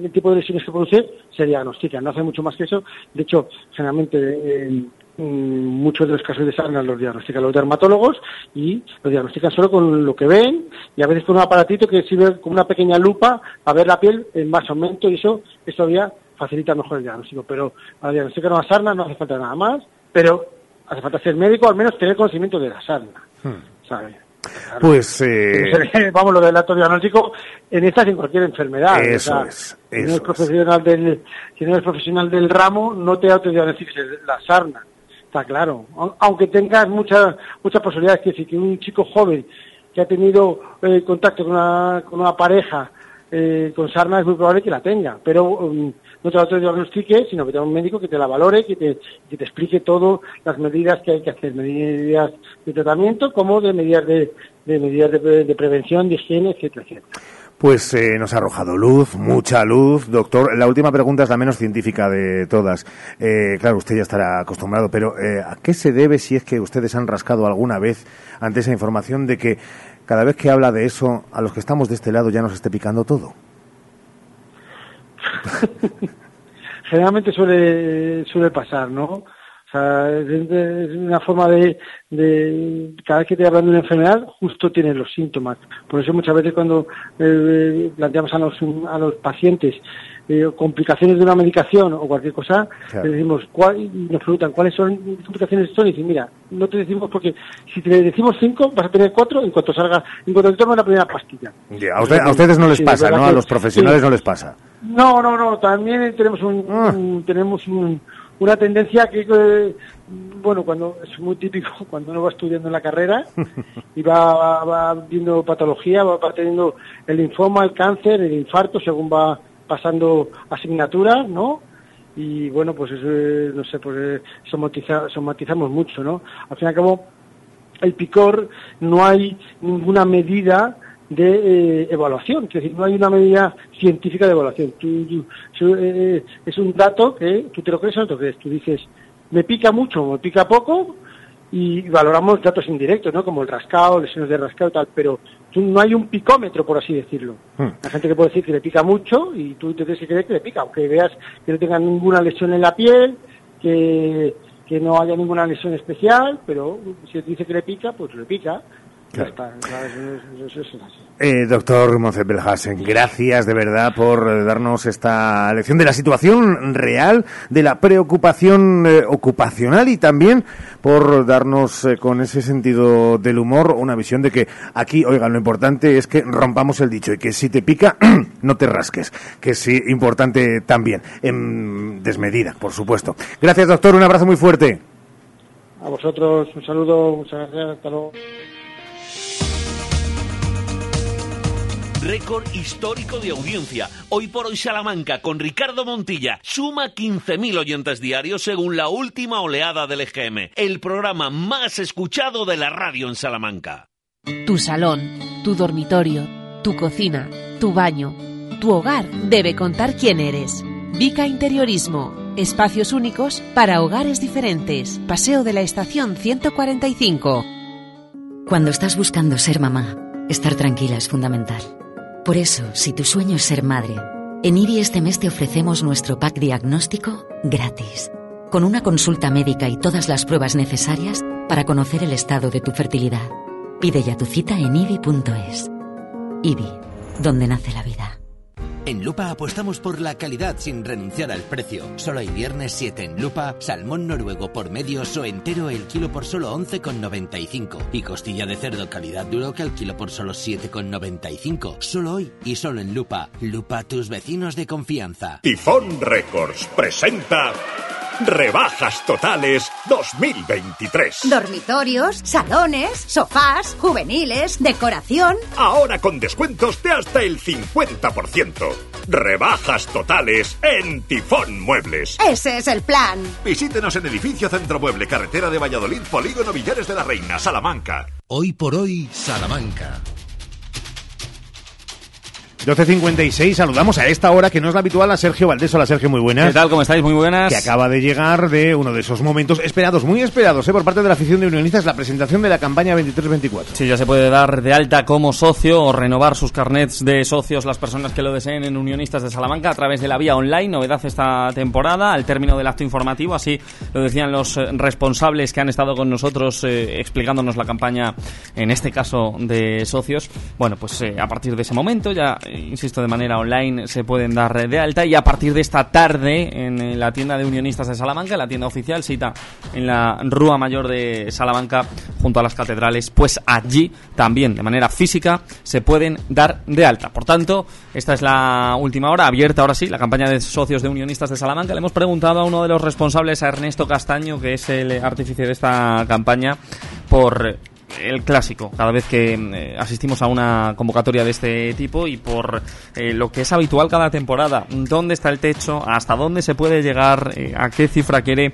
el tipo de lesiones que produce, se diagnostica. No hace mucho más que eso. De hecho, generalmente eh, muchos de los casos de sarna los diagnostican los dermatólogos y los diagnostican solo con lo que ven y a veces con un aparatito que sirve como una pequeña lupa a ver la piel en más aumento y eso, eso todavía facilita mejor el diagnóstico. Pero para diagnosticar una sarna no hace falta nada más, pero hace falta ser médico, al menos tener conocimiento de la sarna. ¿sabes? Pues, *laughs* eh, Vamos, lo del acto diagnóstico en esta y en cualquier enfermedad. Eso O sea, es, si, no eres profesional del, si no eres profesional del ramo, no te autodiagnostiques la sarna. Está claro. Au- Aunque tengas muchas muchas posibilidades, que decir, que un chico joven que ha tenido eh, contacto con una, con una pareja eh, con sarna es muy probable que la tenga, pero um, no te la autodiagnostique, sino que tenga un médico que te la valore, que te, que te explique todo las medidas que hay que hacer, medidas de tratamiento como de medidas de, de medidas de, de prevención, de higiene, etcétera, etcétera. Pues eh, nos ha arrojado luz, mucha luz, doctor. La última pregunta es la menos científica de todas. Eh, claro, usted ya estará acostumbrado, pero eh, ¿a qué se debe si es que ustedes han rascado alguna vez ante esa información de que cada vez que habla de eso, a los que estamos de este lado ya nos esté picando todo? *laughs* Generalmente suele, suele pasar, ¿no? O sea, es, una forma de, de, cada vez que te hablan de una enfermedad, justo tienes los síntomas. Por eso muchas veces cuando eh, planteamos a los, a los pacientes eh, complicaciones de una medicación o cualquier cosa, Claro. decimos, ¿cuál, y nos preguntan cuáles son complicaciones son y dicen, mira, no te decimos porque si te decimos cinco, vas a tener cuatro en cuanto salga, en cuanto te tomes la primera pastilla. A, usted- a ustedes no les Sí, pasa, ¿no? A los profesionales sí. no les pasa. No, no, no. También tenemos un, un- tenemos un- una tendencia que, eh, bueno, cuando es muy típico *laughs* cuando uno va estudiando en la carrera *laughs* y va, va viendo patología, va, va teniendo el linfoma, el cáncer, el infarto, según va pasando asignaturas, ¿no? Y bueno, pues eso, eh, no sé, pues eh, somatiza- somatizamos mucho, ¿no? Al fin y al cabo, el picor no hay ninguna medida de eh, evaluación, es decir, no hay una medida científica de evaluación. Tú- tú- eso, eh, es un dato que tú te lo crees o no te lo crees. Tú dices, me pica mucho o me pica poco, y valoramos datos indirectos, ¿no? Como el rascado, lesiones de rascado y tal, pero no hay un picómetro, por así decirlo. Hmm. La gente que puede decir que le pica mucho y tú te tienes que creer que le pica, aunque veas que no tenga ninguna lesión en la piel, que, que no haya ninguna lesión especial, pero si te dice que le pica, pues le pica. Ya está, ¿sabes? Eso- eso es así. Eh, doctor Moncet Belhasen, gracias de verdad por eh, darnos esta lección de la situación real, de la preocupación eh, ocupacional y también por darnos eh, con ese sentido del humor una visión de que aquí, oigan, lo importante es que rompamos el dicho y que si te pica, *clears throat* no te rasques, que es sí, importante también, en desmedida, por supuesto. Gracias, doctor, un abrazo muy fuerte. A vosotros un saludo, muchas gracias, hasta luego. Récord histórico de audiencia. Hoy por hoy Salamanca con Ricardo Montilla suma 15.000 oyentes diarios según la última oleada del EGM. El programa más escuchado de la radio en Salamanca. Tu salón, tu dormitorio, tu cocina, tu baño, tu hogar debe contar quién eres. Vica Interiorismo. Espacios únicos para hogares diferentes. Paseo de la Estación 145. Cuando estás buscando ser mamá, estar tranquila es fundamental. Por eso, si tu sueño es ser madre, en IBI este mes te ofrecemos nuestro pack diagnóstico gratis, con una consulta médica y todas las pruebas necesarias para conocer el estado de tu fertilidad. Pide ya tu cita en IBI.es. IBI, donde nace la vida. En Lupa apostamos por la calidad sin renunciar al precio. Solo hay viernes 7 en Lupa, salmón noruego por medios o entero el kilo por solo 11,95 y costilla de cerdo calidad duro que al kilo por solo 7,95. Solo hoy y solo en Lupa. Lupa, tus vecinos de confianza. Tifón Records presenta Rebajas Totales 2023. Dormitorios, salones, sofás, juveniles, decoración. Ahora con descuentos de hasta el 50%. Rebajas totales en Tifón Muebles. Ese es el plan. Visítenos en Edificio Centro Mueble, Carretera de Valladolid, Polígono Villares de la Reina, Salamanca. Hoy por hoy, Salamanca. 12.56, saludamos a esta hora que no es la habitual a Sergio Valdés. Hola Sergio, muy buenas. ¿Qué tal? ¿Cómo estáis? Muy buenas. Que acaba de llegar de uno de esos momentos esperados, muy esperados, ¿eh? por parte de la afición de unionistas, la presentación de la campaña 23-24. Sí, ya se puede dar de alta como socio o renovar sus carnets de socios las personas que lo deseen en Unionistas de Salamanca a través de la vía online. Novedad esta temporada, al término del acto informativo, así lo decían los eh, responsables que han estado con nosotros eh, explicándonos la campaña, en este caso de socios. Bueno, pues eh, a partir de ese momento, ya insisto, de manera online se pueden dar de alta y a partir de esta tarde en eh, la tienda de Unionistas de Salamanca, la tienda oficial, cita en la Rúa Mayor de Salamanca junto a las catedrales, pues allí también de manera física se pueden dar de alta. Por tanto, esta es la última hora, abierta ahora sí, la campaña de socios de Unionistas de Salamanca. Le hemos preguntado a uno de los responsables, a Ernesto Castaño, que es el artífice de esta campaña, por el clásico cada vez que eh, asistimos a una convocatoria de este tipo y por eh, lo que es habitual cada temporada dónde está el techo hasta dónde se puede llegar eh, a qué cifra quiere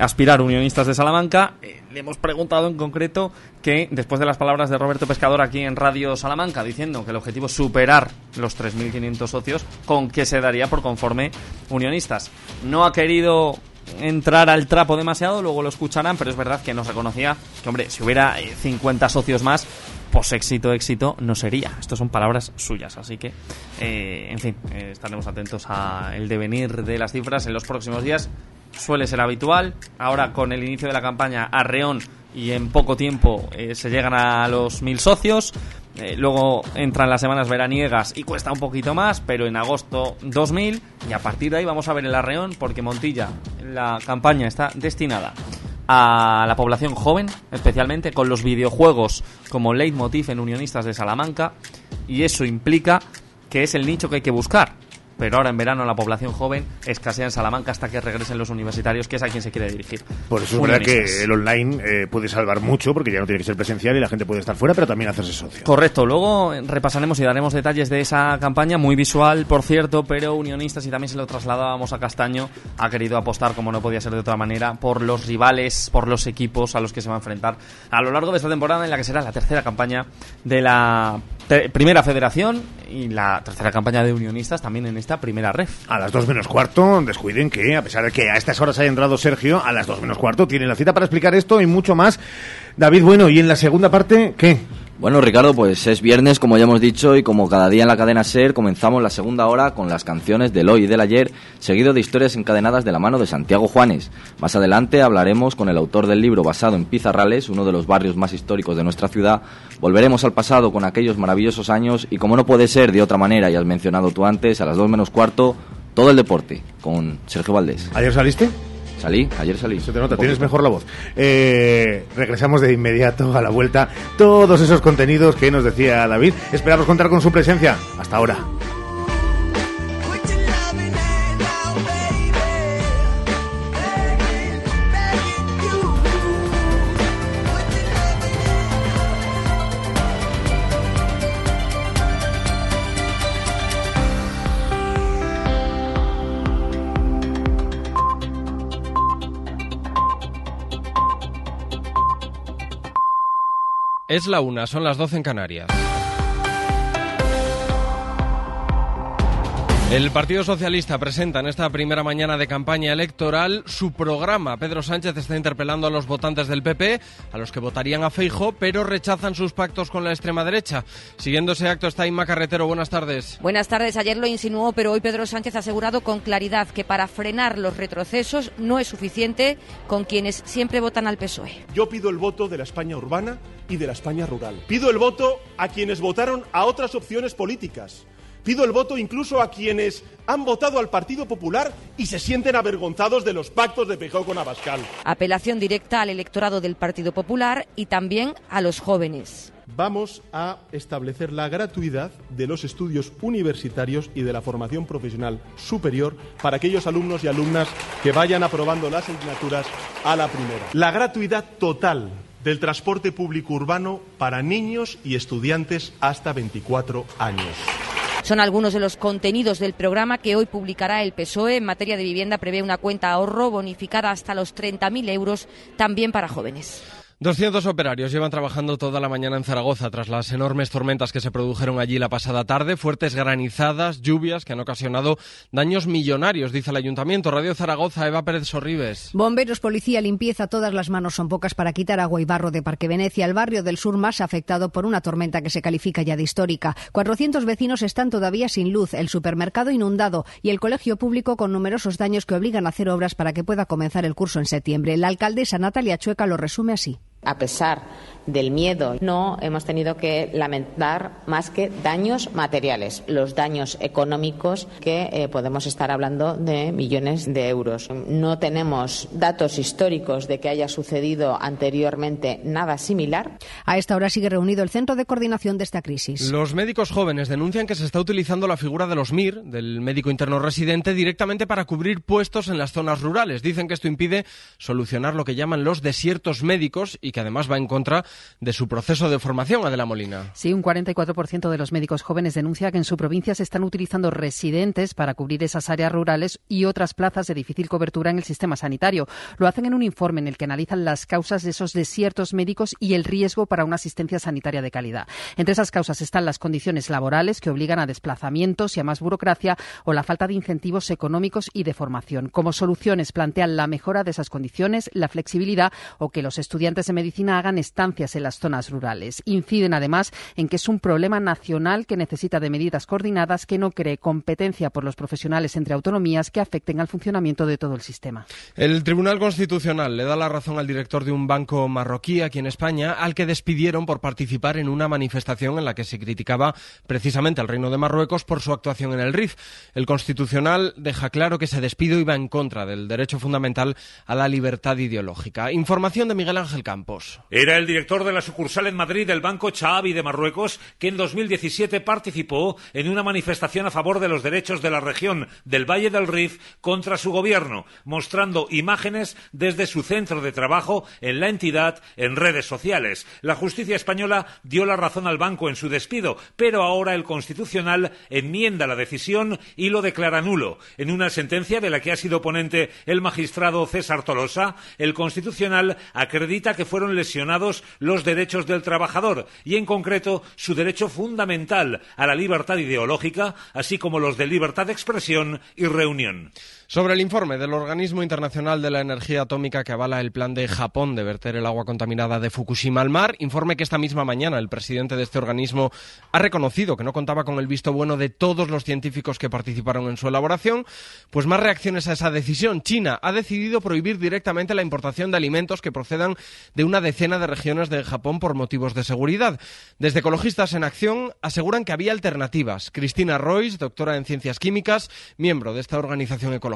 aspirar unionistas de Salamanca le hemos preguntado en concreto que después de las palabras de Roberto Pescador aquí en Radio Salamanca diciendo que el objetivo es superar los 3.500 socios con qué se daría por conforme unionistas no ha querido entrar al trapo demasiado, luego lo escucharán, pero es verdad que nos reconocía que, hombre, si hubiera eh, 50 socios más, pues éxito, éxito no sería. Estas son palabras suyas, así que, eh, en fin, eh, estaremos atentos al devenir de las cifras en los próximos días. Suele ser habitual. Ahora, con el inicio de la campaña, Arreón y en poco tiempo eh, se llegan a los mil socios. Eh, luego entran las semanas veraniegas y cuesta un poquito más, pero en agosto 2000 y a partir de ahí vamos a ver el arreón porque Montilla, la campaña está destinada a la población joven, especialmente con los videojuegos como leitmotiv en Unionistas de Salamanca y eso implica que es el nicho que hay que buscar. Pero ahora en verano la población joven escasea en Salamanca hasta que regresen los universitarios, que es a quien se quiere dirigir. Por eso es verdad que el online eh, puede salvar mucho, porque ya no tiene que ser presencial y la gente puede estar fuera, pero también hacerse socio. Correcto, luego repasaremos y daremos detalles de esa campaña, muy visual, por cierto, pero unionistas y también se lo trasladábamos a Castaño, ha querido apostar, como no podía ser de otra manera, por los rivales, por los equipos a los que se va a enfrentar a lo largo de esta temporada en la que será la tercera campaña de la primera federación y la tercera campaña de unionistas también en esta primera ref. A las dos menos cuarto, descuiden que, a pesar de que a estas horas haya entrado Sergio, a las dos menos cuarto tiene la cita para explicar esto y mucho más. David, bueno, y en la segunda parte, ¿qué? Bueno, Ricardo, pues es viernes, como ya hemos dicho, y como cada día en la cadena SER, comenzamos la segunda hora con las canciones del hoy y del ayer, seguido de historias encadenadas de la mano de Santiago Juanes. Más adelante hablaremos con el autor del libro basado en Pizarrales, uno de los barrios más históricos de nuestra ciudad. Volveremos al pasado con aquellos maravillosos años, y como no puede ser de otra manera, ya has mencionado tú antes, a las dos menos cuarto, todo el deporte, con Sergio Valdés. ¿Ayer saliste? Salí, ayer salí. Se te nota, tienes mejor la voz. Eh, regresamos de inmediato a la vuelta. Todos esos contenidos que nos decía David. Esperamos contar con su presencia. Hasta ahora. Es la una, son las doce en Canarias. El Partido Socialista presenta en esta primera mañana de campaña electoral su programa. Pedro Sánchez está interpelando a los votantes del PP, a los que votarían a Feijo, pero rechazan sus pactos con la extrema derecha. Siguiendo ese acto está Inma Carretero. Buenas tardes. Buenas tardes. Ayer lo insinuó, pero hoy Pedro Sánchez ha asegurado con claridad que para frenar los retrocesos no es suficiente con quienes siempre votan al PSOE. Yo pido el voto de la España urbana y de la España rural. Pido el voto a quienes votaron a otras opciones políticas Pido el voto incluso a quienes han votado al Partido Popular y se sienten avergonzados de los pactos de Feijóo con Abascal. Apelación directa al electorado del Partido Popular y también a los jóvenes. Vamos a establecer la gratuidad de los estudios universitarios y de la formación profesional superior para aquellos alumnos y alumnas que vayan aprobando las asignaturas a la primera. La gratuidad total del transporte público urbano para niños y estudiantes hasta 24 años. Son algunos de los contenidos del programa que hoy publicará el PSOE. En materia de vivienda prevé una cuenta ahorro bonificada hasta los 30.000 euros también para jóvenes. 200 operarios llevan trabajando toda la mañana en Zaragoza tras las enormes tormentas que se produjeron allí la pasada tarde, fuertes granizadas, lluvias que han ocasionado daños millonarios, dice el ayuntamiento. Radio Zaragoza, Eva Pérez Sorribes. Bomberos, policía, limpieza, todas las manos son pocas para quitar agua y barro de Parque Venecia, el barrio del sur más afectado por una tormenta que se califica ya de histórica. 400 vecinos están todavía sin luz, el supermercado inundado y el colegio público con numerosos daños que obligan a hacer obras para que pueda comenzar el curso en septiembre. La alcaldesa Natalia Chueca lo resume así a pesar del miedo, no hemos tenido que lamentar más que daños materiales, los daños económicos que eh, podemos estar hablando de millones de euros. No tenemos datos históricos de que haya sucedido anteriormente nada similar. A esta hora sigue reunido el Centro de Coordinación de esta crisis. Los médicos jóvenes denuncian que se está utilizando la figura de los MIR, del médico interno residente, directamente para cubrir puestos en las zonas rurales. Dicen que esto impide solucionar lo que llaman los desiertos médicos y que además va en contra de su proceso de formación, Adela Molina. Sí, un 44% de los médicos jóvenes denuncia que en su provincia se están utilizando residentes para cubrir esas áreas rurales y otras plazas de difícil cobertura en el sistema sanitario. Lo hacen en un informe en el que analizan las causas de esos desiertos médicos y el riesgo para una asistencia sanitaria de calidad. Entre esas causas están las condiciones laborales que obligan a desplazamientos y a más burocracia o la falta de incentivos económicos y de formación. Como soluciones plantean la mejora de esas condiciones, la flexibilidad o que los estudiantes de medicina hagan estancias en las zonas rurales. Inciden además en que es un problema nacional que necesita de medidas coordinadas que no cree competencia por los profesionales entre autonomías que afecten al funcionamiento de todo el sistema. El Tribunal Constitucional le da la razón al director de un banco marroquí aquí en España, al que despidieron por participar en una manifestación en la que se criticaba precisamente al Reino de Marruecos por su actuación en el RIF. El Constitucional deja claro que ese despido iba en contra del derecho fundamental a la libertad ideológica. Información de Miguel Ángel Campos. Era el director de la sucursal en Madrid del Banco Chaabi de Marruecos que en 2017 participó en una manifestación a favor de los derechos de la región del Valle del Rif contra su gobierno, mostrando imágenes desde su centro de trabajo en la entidad en redes sociales. La justicia española dio la razón al banco en su despido, pero ahora el Constitucional enmienda la decisión y lo declara nulo. En una sentencia de la que ha sido ponente el magistrado César Tolosa, el Constitucional acredita que fue fueron lesionados los derechos del trabajador y, en concreto, su derecho fundamental a la libertad ideológica, así como los de libertad de expresión y reunión. Sobre el informe del Organismo Internacional de la Energía Atómica que avala el plan de Japón de verter el agua contaminada de Fukushima al mar, informe que esta misma mañana el presidente de este organismo ha reconocido que no contaba con el visto bueno de todos los científicos que participaron en su elaboración, pues más reacciones a esa decisión. China ha decidido prohibir directamente la importación de alimentos que procedan de una decena de regiones de Japón por motivos de seguridad. Desde Ecologistas en Acción aseguran que había alternativas. Cristina Royce, doctora en Ciencias Químicas, miembro de esta organización ecológica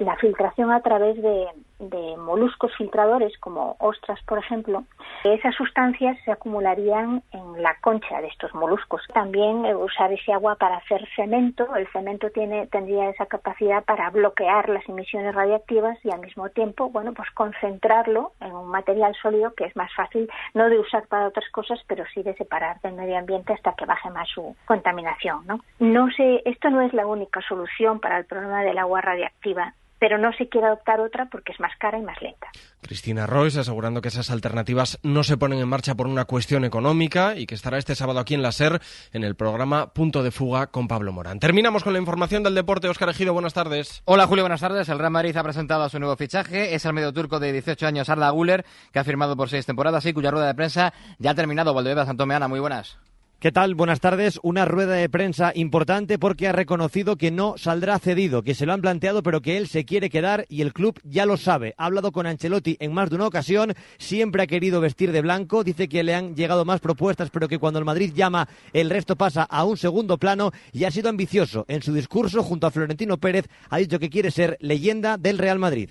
la filtración a través de, de moluscos filtradores como ostras, por ejemplo, esas sustancias se acumularían en la concha de estos moluscos. También eh, usar ese agua para hacer cemento. El cemento tiene, tendría esa capacidad para bloquear las emisiones radiactivas y al mismo tiempo, bueno, pues concentrarlo en un material sólido que es más fácil no de usar para otras cosas, pero sí de separar del medio ambiente hasta que baje más su contaminación, ¿no? No sé, esto no es la única solución para el problema del agua radiactiva pero no se quiere adoptar otra porque es más cara y más lenta. Cristina Royce asegurando que esas alternativas no se ponen en marcha por una cuestión económica y que estará este sábado aquí en la SER en el programa Punto de Fuga con Pablo Morán. Terminamos con la información del deporte. Óscar Ejido, buenas tardes. Hola Julio, buenas tardes. El Real Madrid ha presentado a su nuevo fichaje. Es el medio turco de 18 años, Arda Guller, que ha firmado por seis temporadas y cuya rueda de prensa ya ha terminado. Valdebeba Santomeana, muy buenas. ¿Qué tal? Buenas tardes. Una rueda de prensa importante porque ha reconocido que no saldrá cedido, que se lo han planteado, pero que él se quiere quedar y el club ya lo sabe. Ha hablado con Ancelotti en más de una ocasión, siempre ha querido vestir de blanco, dice que le han llegado más propuestas, pero que cuando el Madrid llama, el resto pasa a un segundo plano y ha sido ambicioso. En su discurso, junto a Florentino Pérez, ha dicho que quiere ser leyenda del Real Madrid.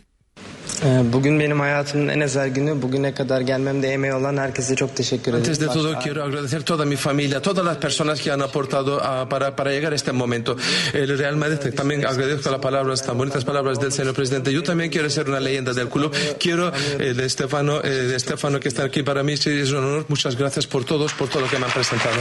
Antes de todo quiero agradecer a toda mi familia, todas las personas que han aportado a, para, para llegar a este momento. El Real Madrid también agradezco las palabras, tan bonitas palabras del señor presidente. Yo también quiero ser una leyenda del club. Quiero eh, de Estefano, eh, de Estefano que está aquí para mí. Sí, es un honor. Muchas gracias por todos, por todo lo que me han presentado.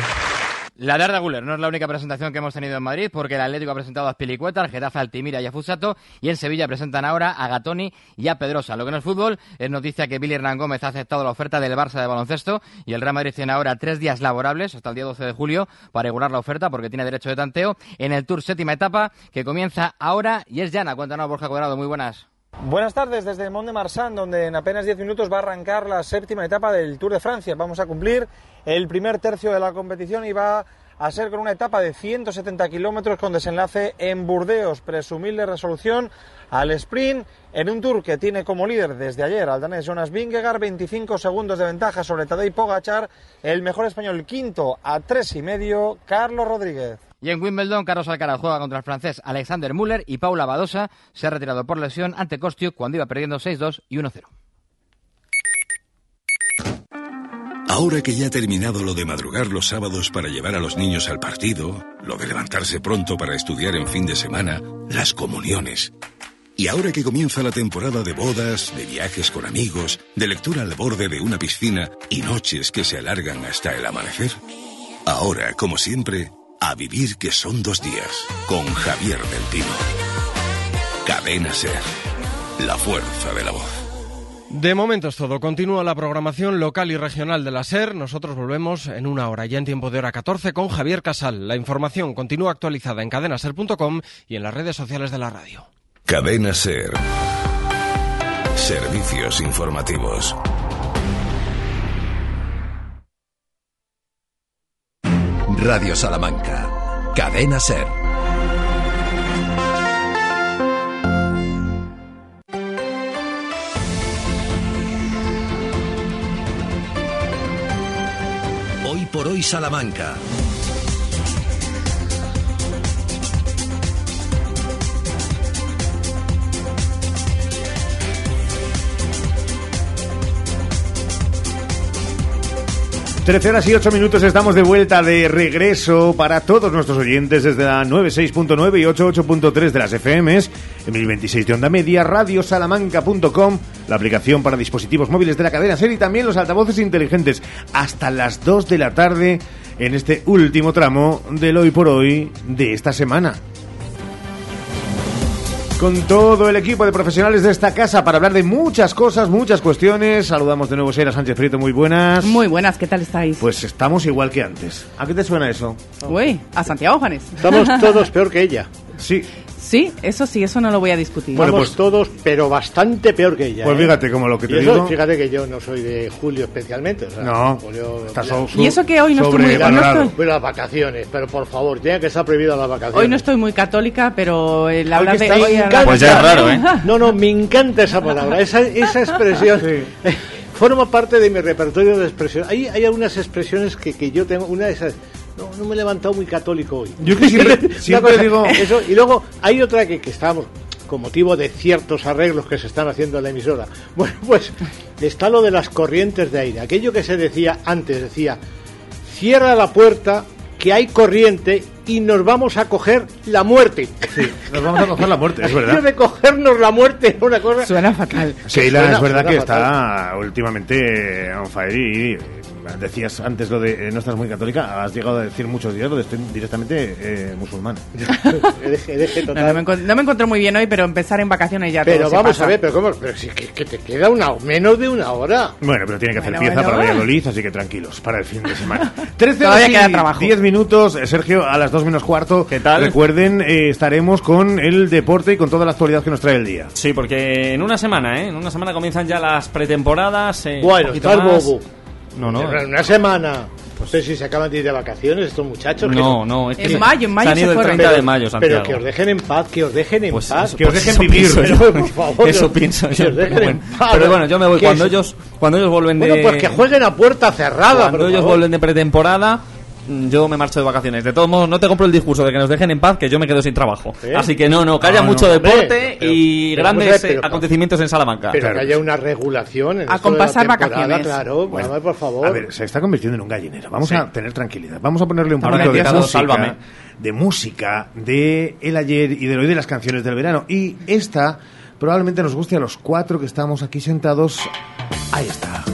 La de Arda Guller no es la única presentación que hemos tenido en Madrid, porque el Atlético ha presentado a Spilicueta, al Getafe, Altimira y a Fusato, y en Sevilla presentan ahora a Gatoni y a Pedrosa. Lo que no es fútbol es noticia que Billy Hernán Gómez ha aceptado la oferta del Barça de baloncesto, y el Real Madrid tiene ahora tres días laborables, hasta el día 12 de julio, para regular la oferta, porque tiene derecho de tanteo, en el Tour séptima etapa, que comienza ahora, y es llana. Cuéntanos, Borja Cuadrado, muy buenas. Buenas tardes desde Mont de Marsan, donde en apenas 10 minutos va a arrancar la séptima etapa del Tour de Francia. Vamos a cumplir el primer tercio de la competición y va a ser con una etapa de 170 kilómetros con desenlace en Burdeos. Presumible resolución al sprint en un tour que tiene como líder desde ayer al danés Jonas Vingegaard, 25 segundos de ventaja sobre Tadej Pogachar, el mejor español quinto a tres y medio, Carlos Rodríguez. Y en Wimbledon, Carlos Alcaraz juega contra el francés Alexander Müller y Paula Badosa se ha retirado por lesión ante Kostiuk cuando iba perdiendo 6-2 y 1-0. Ahora que ya ha terminado lo de madrugar los sábados para llevar a los niños al partido, lo de levantarse pronto para estudiar en fin de semana, las comuniones. Y ahora que comienza la temporada de bodas, de viajes con amigos, de lectura al borde de una piscina y noches que se alargan hasta el amanecer, ahora, como siempre, a vivir que son dos días, con Javier del Pino. Cadena Ser, la fuerza de la voz. De momento es todo. Continúa la programación local y regional de la SER. Nosotros volvemos en una hora, ya en tiempo de hora 14, con Javier Casal. La información continúa actualizada en cadenaser.com y en las redes sociales de la radio. Cadena Ser. Servicios informativos. Radio Salamanca. Cadena Ser. Hoy por hoy Salamanca. Trece horas y ocho minutos estamos de vuelta de regreso para todos nuestros oyentes desde la 96.9 y 88.3 de las FMs, en 1026 de onda media, radiosalamanca.com, la aplicación para dispositivos móviles de la cadena SER y también los altavoces inteligentes hasta las 2 de la tarde en este último tramo del hoy por hoy de esta semana. Con todo el equipo de profesionales de esta casa para hablar de muchas cosas, muchas cuestiones. Saludamos de nuevo a Sera Sánchez Frito, muy buenas. Muy buenas, ¿qué tal estáis? Pues estamos igual que antes. ¿A qué te suena eso? Uy, a Santiago Juanes. Estamos *laughs* todos peor que ella. Sí. Sí, eso sí, eso no lo voy a discutir. Bueno, pues todos, pero bastante peor que ella. Pues ¿eh? fíjate como lo que te Y eso, digo. Fíjate que yo no soy de Julio especialmente. o sea, No, Julio- está so- Y eso que hoy no estoy muy- no estoy- las vacaciones, pero por favor, tiene que estar prohibidas las vacaciones. Hoy no estoy muy católica, pero el hablar de hoy... me hablar- encanta. No, no, me encanta esa palabra, esa, esa expresión. *laughs* Forma parte de mi repertorio de expresión. Hay, hay algunas expresiones que, que yo tengo, una de esas. No, no me he levantado muy católico hoy. Yo que siempre- *laughs* digo- *laughs* Eso, y luego hay otra que, que estábamos con motivo de ciertos arreglos que se están haciendo en la emisora. *laughs* Bueno, pues está lo de las corrientes de aire. Aquello que se decía antes, decía, cierra la puerta, que hay corriente y nos vamos a coger la muerte. Sí, nos vamos a coger la muerte, es verdad. *laughs* de cogernos la muerte es una cosa... Suena fatal. Sheila, Suena- es verdad que fatal. está últimamente on fire y eh, decías antes lo de eh, no estás muy católica, has llegado a decir muchos días lo de estoy directamente eh, musulmán. *laughs* Hereje No, total. no me, no me encontré muy bien hoy, pero empezar en vacaciones ya Pero todo se vamos pasa. a ver, pero ¿cómo? Pero si que, que te queda una menos de una hora. Bueno, pero tiene que hacer pieza bueno. para Valladolid, así que tranquilos, para el fin de semana. *laughs* 13 Todavía queda trabajo. 10 minutos, eh, Sergio, a las 2 menos cuarto. ¿Qué tal? Recuerden, eh, estaremos con el deporte y con toda la actualidad que nos trae el día. Sí, porque en una semana, ¿eh? En una semana comienzan ya las pretemporadas. eh, Bueno, más. bobo. No, no. En una semana. No sé si se acaban de ir de vacaciones estos muchachos. que No, no, es que En mayo, en mayo se han se ido el fueron. 30 de mayo, Santiago. Pero que os dejen en paz, que os dejen en Pues paz. *laughs* eso- pues eso pienso Pero, por favor, *laughs* Eso que- pienso que yo. os dejen Pero en bueno, paz. pero bueno, yo me voy Que cuando es- ellos cuando ellos vuelven de Bueno, pues que jueguen a puerta cerrada. cuando ellos favor. vuelven de pretemporada yo me marcho de vacaciones. De todos modos, no te compro el discurso de que nos dejen en paz, que yo me quedo sin trabajo. ¿Eh? Así que no, no, que haya No, mucho no, deporte pero- y pero a grandes pero- eh, acontecimientos en Salamanca. Pero Claro. que haya una regulación en A esto de la vacaciones. Claro, Bueno, por favor. A ver, se está convirtiendo en un gallinero. Vamos Sí. a tener tranquilidad. Vamos a ponerle un que de música, sálvame. de música, de el ayer y de hoy de las canciones del verano. Y esta probablemente nos guste a los cuatro que estamos aquí sentados. Ahí está.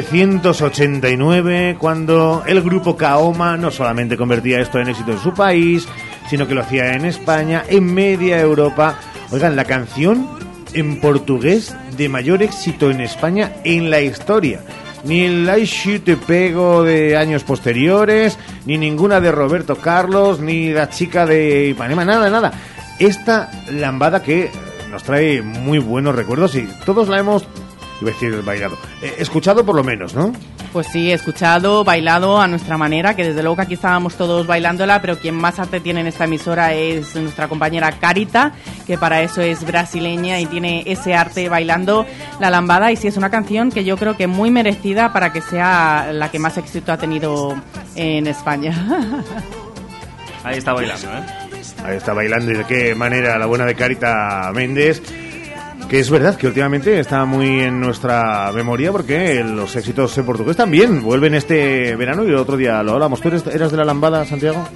1989 cuando el grupo Kaoma no solamente convertía esto en éxito en su país, sino que lo hacía en España, en media Europa. Oigan, la canción en portugués de mayor éxito en España en la historia. Ni el Shi Te Pego de años posteriores, ni ninguna de Roberto Carlos, ni la chica de Ipanema, nada, nada. Esta lambada que nos trae muy buenos recuerdos y todos la hemos iba a decir bailado. Eh, escuchado por lo menos, ¿no? Pues sí, escuchado, bailado a nuestra manera, que desde luego que aquí estábamos todos bailándola, pero quien más arte tiene en esta emisora es nuestra compañera Carita, que para eso es brasileña y tiene ese arte bailando la lambada. Y sí, es una canción que yo creo que muy merecida para que sea la que más éxito ha tenido en España. Ahí está bailando, ¿eh? Ahí está bailando y de qué manera la buena de Carita Méndez. Que es verdad que últimamente está muy en nuestra memoria porque los éxitos en portugués también vuelven este verano y el otro día lo hablamos. ¿Tú eres, eras de la lambada, Santiago?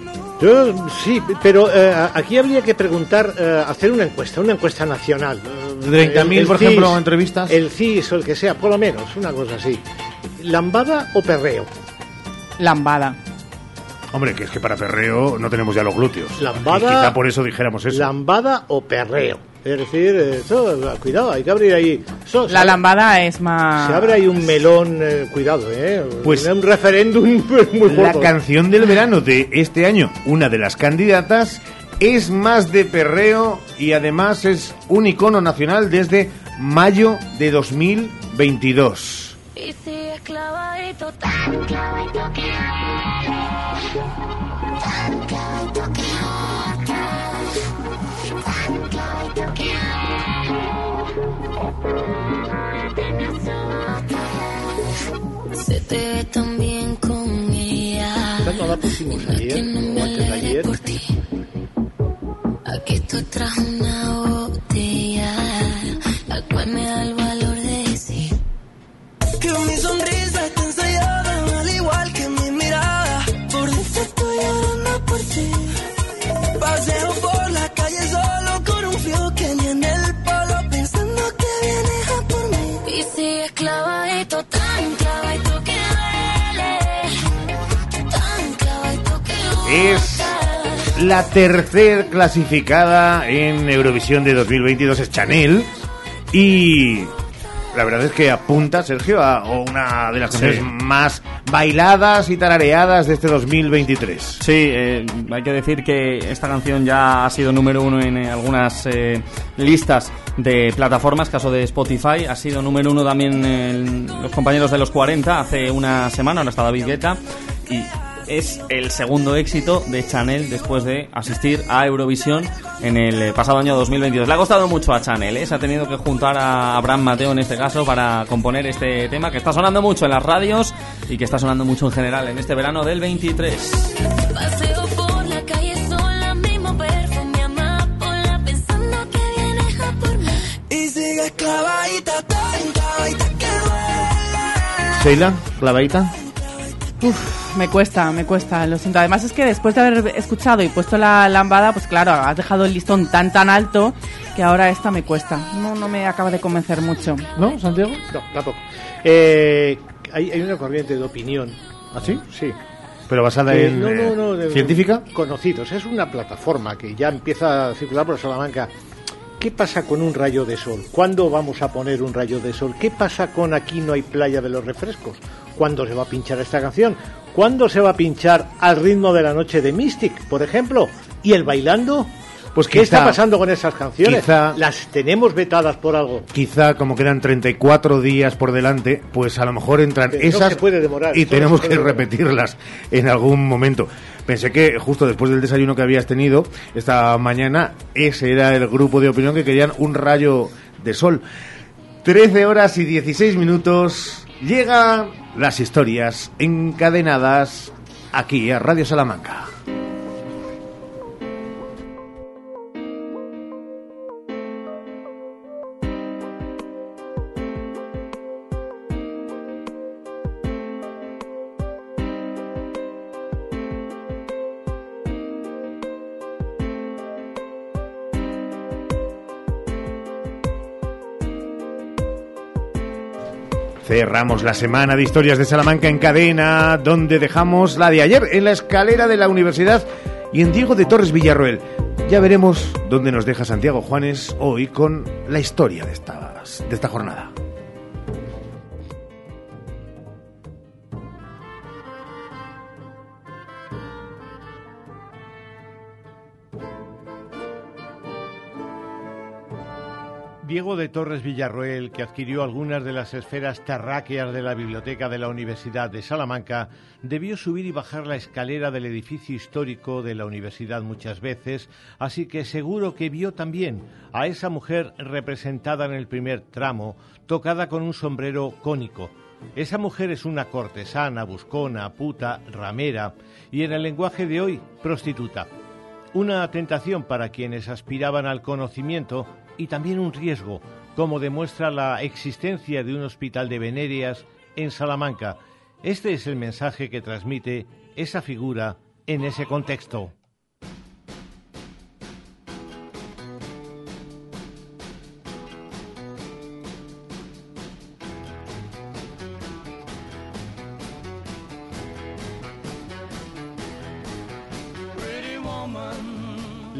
Yo sí, pero eh, aquí habría que preguntar, eh, hacer una encuesta, una encuesta nacional. Eh, 30.000, el por CIS, ejemplo, entrevistas. El CIS o el que sea, por lo menos, una cosa así. ¿Lambada o perreo? Lambada. Hombre, que es que para perreo no tenemos ya los glúteos. Lambada- Y quizá por eso dijéramos eso. ¿Lambada o perreo? Es decir, eso, cuidado, hay que abrir ahí. eso, La lambada es más... Se abre ahí un melón, eh, cuidado, ¿eh? Pues- un referéndum *laughs* muy La gordo. canción del verano de este año, una de las candidatas, es más de perreo y además es un icono nacional desde mayo de 2022. Y sigues clavadito, tan clavadito que se te ve tan bien con ella. Esta no la pusimos ayer, o antes de ayer. Aquí tú traes una botella, la cual me da el valor de decir Que mi sonrisa Es la tercer clasificada en Eurovisión de 2022 es Chanel y la verdad es que apunta Sergio a una de las Sí. canciones más bailadas y tarareadas de este 2023. Sí, eh, hay que decir que esta canción ya ha sido número uno en eh, algunas eh, listas de plataformas, caso de Spotify. Ha sido número uno también en los compañeros de los 40 hace una semana, ahora está David Guetta. Y es el segundo éxito de Chanel después de asistir a Eurovisión en el pasado año 2022. Le ha costado mucho a Chanel, ¿eh? se ha tenido que juntar a Abraham Mateo en este caso para componer este tema que está sonando mucho en las radios y que está sonando mucho en general en este verano del 23. Paseo por la calle sola, mismo perfume amapola, pensando que vienes a por mí. Y sigues clavadita, tan clavadita que duele. Sheila, clavadita. Uf, me cuesta, me cuesta, lo siento. Además es que después de haber escuchado y puesto la lambada, pues claro, has dejado el listón tan tan alto que ahora esta me cuesta. No, no me acaba de convencer mucho. ¿No, Santiago? No, tampoco. Eh, hay, hay una corriente de opinión. ¿Ah, sí? Sí. Pero basada en no, no, eh, no, de- científica. Conocidos. Es una plataforma que ya empieza a circular por Salamanca. ¿Qué pasa con un rayo de sol? ¿Cuándo vamos a poner un rayo de sol? ¿Qué pasa con Aquí no hay playa de los refrescos? ¿Cuándo se va a pinchar esta canción? ¿Cuándo se va a pinchar al ritmo de la noche de Mystic, por ejemplo? ¿Y el bailando? Pues ¿Qué quizá- está pasando con esas canciones? quizá- ¿Las tenemos vetadas por algo? Quizá como quedan 34 días por delante, pues a lo mejor entran Pero no esas se puede demorar, y tenemos que repetirlas en algún momento. Pensé que justo después del desayuno que habías tenido esta mañana, ese era el grupo de opinión que querían un rayo de sol. 13 horas y 16 minutos, llegan las historias encadenadas aquí a Radio Salamanca. Cerramos la semana de historias de Salamanca en cadena, donde dejamos la de ayer en la escalera de la universidad y en Diego de Torres Villarroel. Ya veremos dónde nos deja Santiago Juanes hoy con la historia de, estas, de esta jornada. Diego de Torres Villarroel, que adquirió algunas de las esferas terráqueas de la biblioteca de la Universidad de Salamanca, debió subir y bajar la escalera del edificio histórico de la universidad muchas veces, así que seguro que vio también a esa mujer representada en el primer tramo, tocada con un sombrero cónico. Esa mujer es una cortesana, buscona, puta, ramera y en el lenguaje de hoy, prostituta. Una tentación para quienes aspiraban al conocimiento y también un riesgo, como demuestra la existencia de un hospital de venerias en Salamanca. Este es el mensaje que transmite esa figura en ese contexto.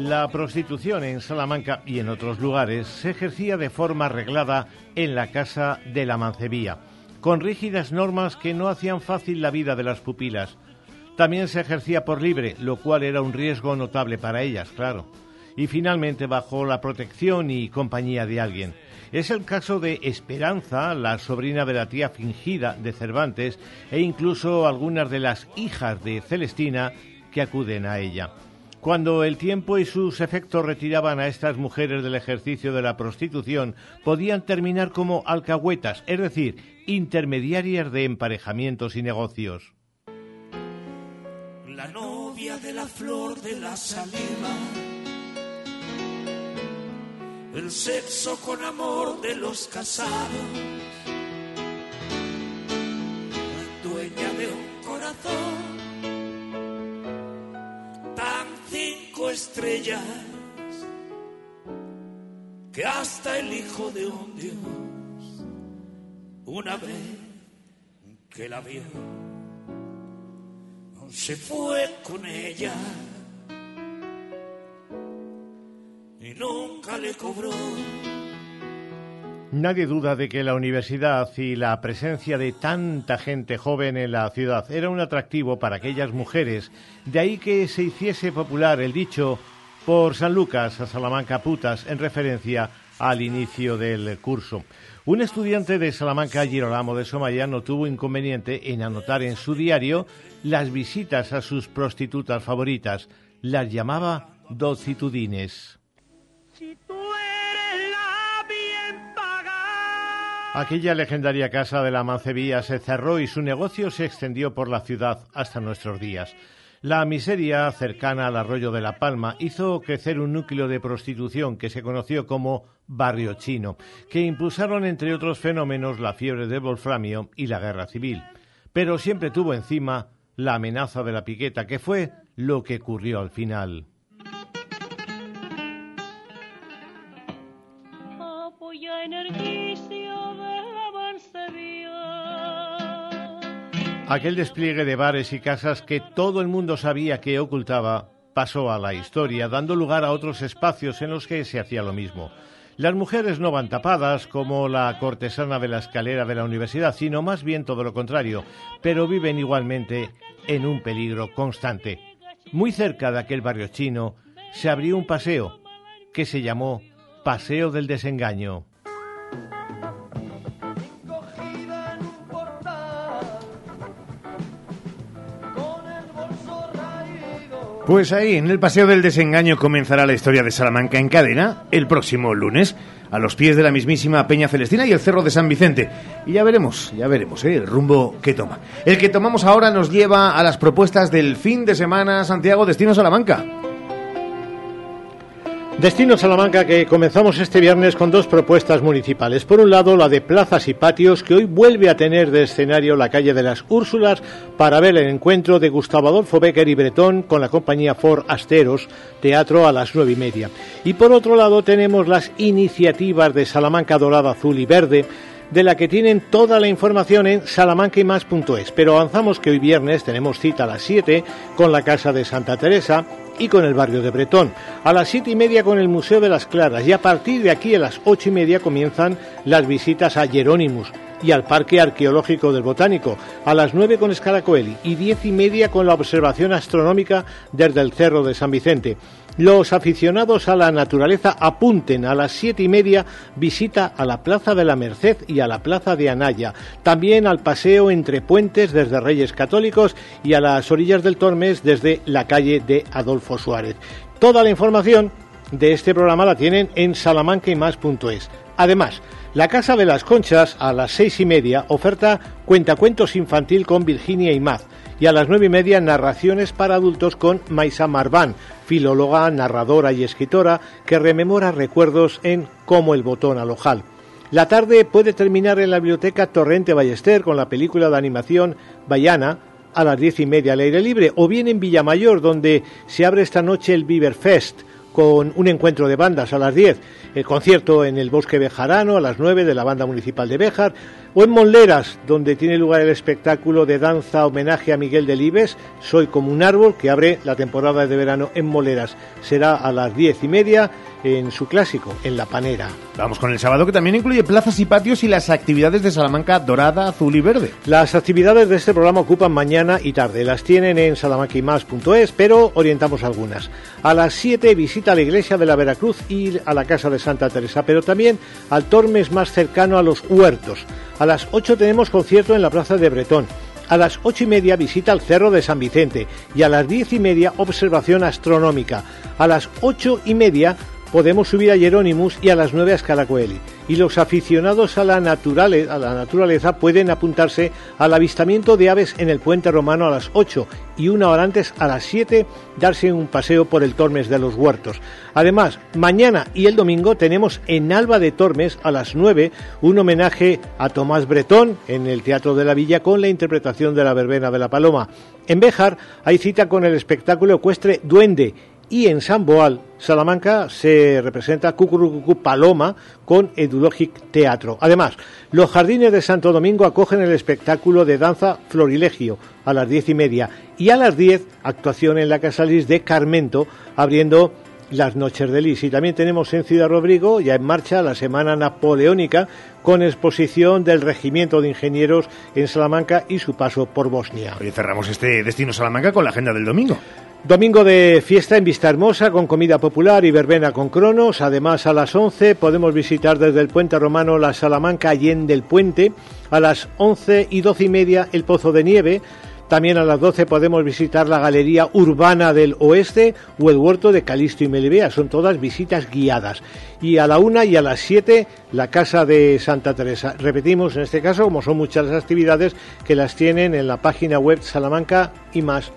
La prostitución en Salamanca y en otros lugares se ejercía de forma arreglada en la casa de la mancebía, con rígidas normas que no hacían fácil la vida de las pupilas. También se ejercía por libre, lo cual era un riesgo notable para ellas, claro. Y finalmente bajo la protección y compañía de alguien. Es el caso de Esperanza, la sobrina de la tía fingida de Cervantes, e incluso algunas de las hijas de Celestina que acuden a ella. Cuando el tiempo y sus efectos retiraban a estas mujeres del ejercicio de la prostitución, podían terminar como alcahuetas, es decir, intermediarias de emparejamientos y negocios. La novia de la flor de la saliva. El sexo con amor de los casados. Estrellas que hasta el hijo de un dios una vez que la vio se fue con ella y nunca le cobró Nadie duda de que la universidad y la presencia de tanta gente joven en la ciudad era un atractivo para aquellas mujeres, de ahí que se hiciese popular el dicho por San Lucas a Salamanca putas en referencia al inicio del curso. Un estudiante de Salamanca, Girolamo de Somaya, no tuvo inconveniente en anotar en su diario las visitas a sus prostitutas favoritas. Las llamaba docitudines. Aquella legendaria casa de la Mancebía se cerró y su negocio se extendió por la ciudad hasta nuestros días. La miseria cercana al arroyo de La Palma hizo crecer un núcleo de prostitución que se conoció como Barrio Chino, que impulsaron entre otros fenómenos la fiebre del wolframio y la guerra civil. Pero siempre tuvo encima la amenaza de la piqueta, que fue lo que ocurrió al final. Aquel despliegue de bares y casas que todo el mundo sabía que ocultaba pasó a la historia, dando lugar a otros espacios en los que se hacía lo mismo. Las mujeres no van tapadas como la cortesana de la escalera de la universidad, sino más bien todo lo contrario, pero viven igualmente en un peligro constante. Muy cerca de aquel barrio chino se abrió un paseo que se llamó Paseo del Desengaño. Pues ahí, en el Paseo del Desengaño comenzará la historia de Salamanca en cadena el próximo lunes, a los pies de la mismísima Peña Celestina y el Cerro de San Vicente. Y ya veremos, ya veremos ¿eh? el rumbo que toma. El que tomamos ahora nos lleva a las propuestas del fin de semana Santiago Destino Salamanca. Destino Salamanca que comenzamos este viernes con dos propuestas municipales. Por un lado, la de plazas y patios, que hoy vuelve a tener de escenario la calle de las Úrsulas para ver el encuentro de Gustavo Adolfo Becker y Bretón con la compañía Ford Asteros, teatro a las nueve y media. Y por otro lado, tenemos las iniciativas de Salamanca Dorada, Azul y Verde, de la que tienen toda la información en salamancaymás.es. Pero avanzamos que hoy viernes tenemos cita a las 7 con la Casa de Santa Teresa y con el barrio de Bretón. A las siete y media con el Museo de las Claras y a partir de aquí a las ocho y media comienzan las visitas a Jerónimos y al Parque Arqueológico del Botánico, a las nueve con Scaracoeli y diez y media con la observación astronómica desde el Cerro de San Vicente. Los aficionados a la naturaleza apunten a las siete y media visita a la Plaza de la Merced y a la Plaza de Anaya, también al paseo entre puentes desde Reyes Católicos y a las orillas del Tormes desde la calle de Adolfo Suárez. Toda la información de este programa la tienen en salamancaymás.es. Además, la Casa de las Conchas a las seis y media oferta cuentacuentos infantil con Virginia y Maz y a las nueve y media narraciones para adultos con Maisa Marván, filóloga, narradora y escritora que rememora recuerdos en Como el botón al ojal. La tarde puede terminar en la biblioteca Torrente Ballester con la película de animación Bayana a las diez y media al aire libre o bien en Villamayor donde se abre esta noche el Beaver Fest con un encuentro de bandas a las 10, el concierto en el Bosque Bejarano a las 9 de la Banda Municipal de Béjar, o en Monleras, donde tiene lugar el espectáculo de danza homenaje a Miguel Delibes, Soy como un árbol, que abre la temporada de verano en Moleras. Será a las diez y media en su clásico, en La Panera. Vamos con el sábado que también incluye plazas y patios y las actividades de Salamanca dorada, azul y verde. Las actividades de este programa ocupan mañana y tarde. Las tienen en salamanquimas.es, pero orientamos algunas. A las 7 visita a la iglesia de la Veracruz y a la casa de Santa Teresa, pero también al Tormes más cercano a los huertos. A las 8 tenemos concierto en la plaza de Bretón. A las ocho y media visita al Cerro de San Vicente y a las diez y media observación astronómica. A las ocho y media podemos subir a Jerónimus y a las 9 a Scalacoeli. Y los aficionados a la, naturaleza, a la naturaleza pueden apuntarse al avistamiento de aves en el puente romano a las 8 y una hora antes a las 7 darse un paseo por el Tormes de los Huertos. Además, mañana y el domingo tenemos en Alba de Tormes a las 9 un homenaje a Tomás Bretón en el Teatro de la Villa con la interpretación de la verbena de la Paloma. En Béjar hay cita con el espectáculo ecuestre Duende y en San Boal, Salamanca, se representa Cucurucucu Paloma con Edulogic Teatro. Además, los jardines de Santo Domingo acogen el espectáculo de danza Florilegio a las diez y media y a las diez actuación en la Casa Lis de Carmento abriendo las noches de Lis. Y también tenemos en Ciudad Rodrigo ya en marcha la Semana Napoleónica con exposición del Regimiento de Ingenieros en Salamanca y su paso por Bosnia. Hoy cerramos este destino Salamanca con la agenda del domingo. Domingo de fiesta en Vista Hermosa con comida popular y verbena con cronos. Además, a las 11 podemos visitar desde el Puente Romano la Salamanca Allende del Puente. A las 11 y 12 y media el Pozo de Nieve. También a las 12 podemos visitar la Galería Urbana del Oeste o el Huerto de Calisto y Melibea. Son todas visitas guiadas. Y a la 1 y a las 7 la Casa de Santa Teresa. Repetimos, en este caso, como son muchas las actividades que las tienen en la página web salamanca y más.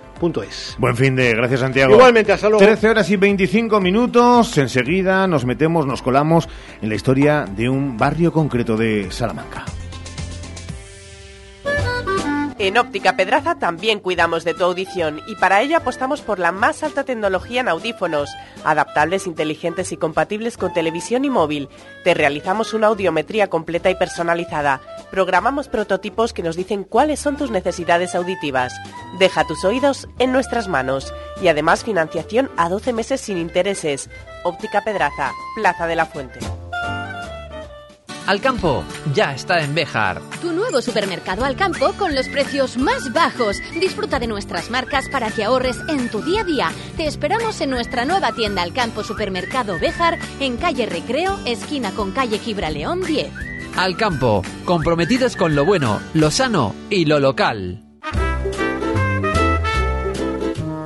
Buen fin de, gracias Santiago. Igualmente, hasta luego. 13 horas y 25 minutos. Enseguida nos metemos, nos colamos en la historia de un barrio concreto de Salamanca. En Óptica Pedraza también cuidamos de tu audición y para ello apostamos por la más alta tecnología en audífonos, adaptables, inteligentes y compatibles con televisión y móvil. Te realizamos una audiometría completa y personalizada. Programamos prototipos que nos dicen cuáles son tus necesidades auditivas. Deja tus oídos en nuestras manos y además financiación a 12 meses sin intereses. Óptica Pedraza, Plaza de la Fuente. Alcampo ya está en Béjar. Tu nuevo supermercado Alcampo con los precios más bajos. Disfruta de nuestras marcas para que ahorres en tu día a día. Te esperamos en nuestra nueva tienda Alcampo Supermercado Béjar en calle Recreo, esquina con calle Gibraleón 10. Alcampo, comprometidos con lo bueno, lo sano y lo local.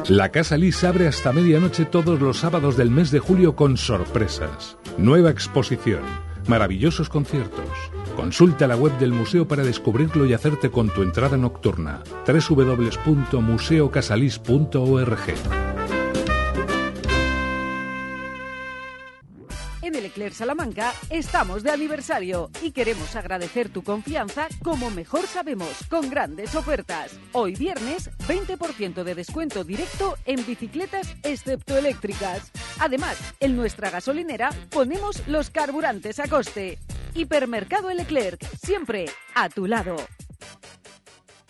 La Casa Lis abre hasta medianoche todos los sábados del mes de julio con sorpresas. Nueva exposición maravillosos conciertos. Consulta la web del museo para descubrirlo y hacerte con tu entrada nocturna. www.museocasalis.org. Eclair Salamanca estamos de aniversario y queremos agradecer tu confianza como mejor sabemos, con grandes ofertas. Hoy viernes, 20% de descuento directo en bicicletas excepto eléctricas. Además, en nuestra gasolinera ponemos los carburantes a coste. Hipermercado Leclerc, siempre a tu lado.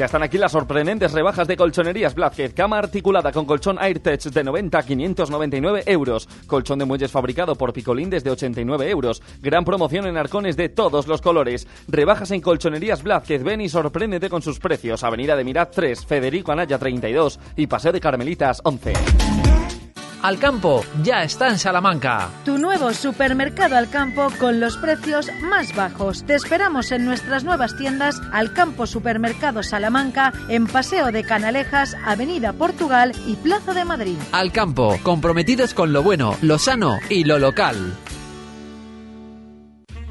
Ya están aquí las sorprendentes rebajas de colchonerías Blázquez. Cama articulada con colchón AirTech de 90 a 599 euros. Colchón de muelles fabricado por Picolín desde 89 euros. Gran promoción en arcones de todos los colores. Rebajas en colchonerías Blázquez. Ven y sorpréndete con sus precios. Avenida de Mirat 3, Federico Anaya 32 y Paseo de Carmelitas 11. Alcampo ya está en Salamanca. Tu nuevo supermercado Alcampo con los precios más bajos. Te esperamos en nuestras nuevas tiendas Alcampo Supermercado Salamanca en Paseo de Canalejas, Avenida Portugal y Plaza de Madrid. Alcampo, comprometidos con lo bueno, lo sano y lo local.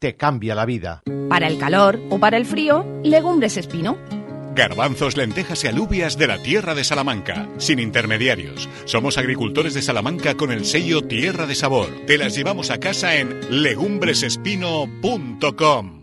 te cambia la vida. Para el calor o para el frío, legumbres espino. Garbanzos, lentejas y alubias de la tierra de Salamanca, sin intermediarios. Somos agricultores de Salamanca con el sello Tierra de Sabor. Te las llevamos a casa en legumbresespino.com.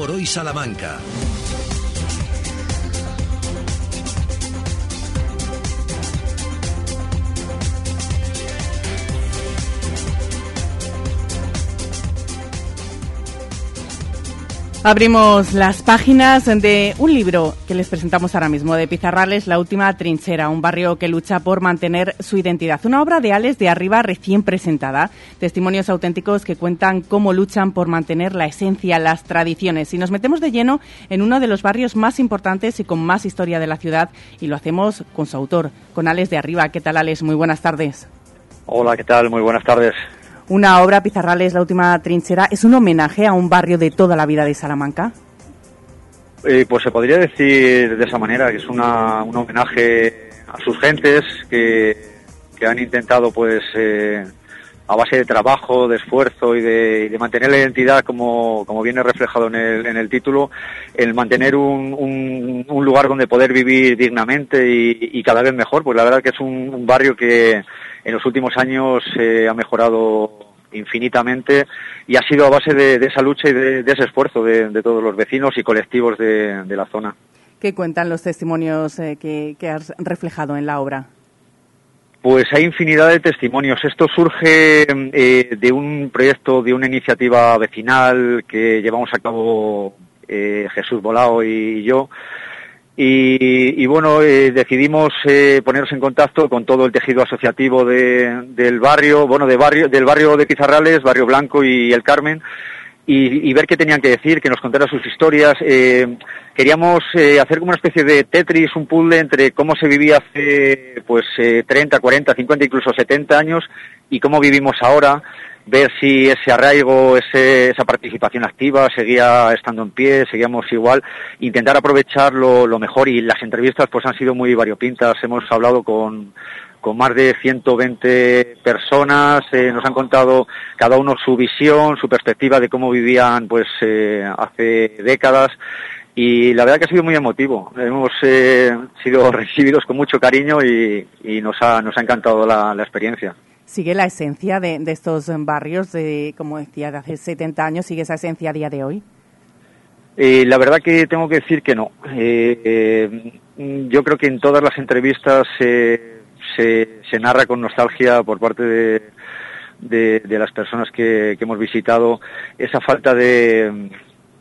Por hoy Salamanca. Abrimos las páginas de un libro que les presentamos ahora mismo, de Pizarrales, La Última Trinchera, un barrio que lucha por mantener su identidad. Una obra de Alex de Arriba recién presentada. Testimonios auténticos que cuentan cómo luchan por mantener la esencia, las tradiciones. Y nos metemos de lleno en uno de los barrios más importantes y con más historia de la ciudad y lo hacemos con su autor, con Alex de Arriba. ¿Qué tal, Alex? Muy buenas tardes. Hola, ¿qué tal? Muy buenas tardes. Una obra, Pizarrales, La Última Trinchera, ¿es un homenaje a un barrio de toda la vida de Salamanca? Eh, pues se podría decir de esa manera, que es una, un homenaje a sus gentes que, que han intentado, pues, eh, a base de trabajo, de esfuerzo y de, mantener la identidad, como, como viene reflejado en el, en el título, el mantener un, un, lugar donde poder vivir dignamente y, cada vez mejor. Pues la verdad que es un, barrio que en los últimos años eh, ha mejorado infinitamente y ha sido a base de, esa lucha y de, ese esfuerzo de, todos los vecinos y colectivos de, la zona. ¿Qué cuentan los testimonios eh, que, has reflejado en la obra? Pues hay infinidad de testimonios. Esto surge eh, de un proyecto, de una iniciativa vecinal que llevamos a cabo eh, Jesús Bolao y yo, y, bueno, eh, decidimos eh, ponernos en contacto con todo el tejido asociativo de, del barrio, bueno, de barrio, del barrio de Pizarrales, Barrio Blanco y El Carmen, y, ver qué tenían que decir, que nos contaran sus historias. Eh, queríamos eh, hacer como una especie de Tetris, un puzzle entre cómo se vivía hace pues eh, 30, 40, 50, incluso 70 años y cómo vivimos ahora ver si ese arraigo, ese, esa participación activa seguía estando en pie, seguíamos igual, intentar aprovechar lo, lo, mejor y las entrevistas pues han sido muy variopintas, hemos hablado con, con más de 120 personas, eh, nos han contado cada uno su visión, su perspectiva de cómo vivían pues eh, hace décadas y la verdad que ha sido muy emotivo. Hemos eh, sido *laughs* recibidos con mucho cariño y, y nos, ha, nos ha encantado la, la experiencia sigue la esencia de, de, estos barrios, de, como decía, de hace 70 años, sigue esa esencia a día de hoy? Eh, la verdad que tengo que decir que no. Eh, eh, yo creo que en todas las entrevistas se, narra con nostalgia por parte de, de, las personas que, hemos visitado esa falta de,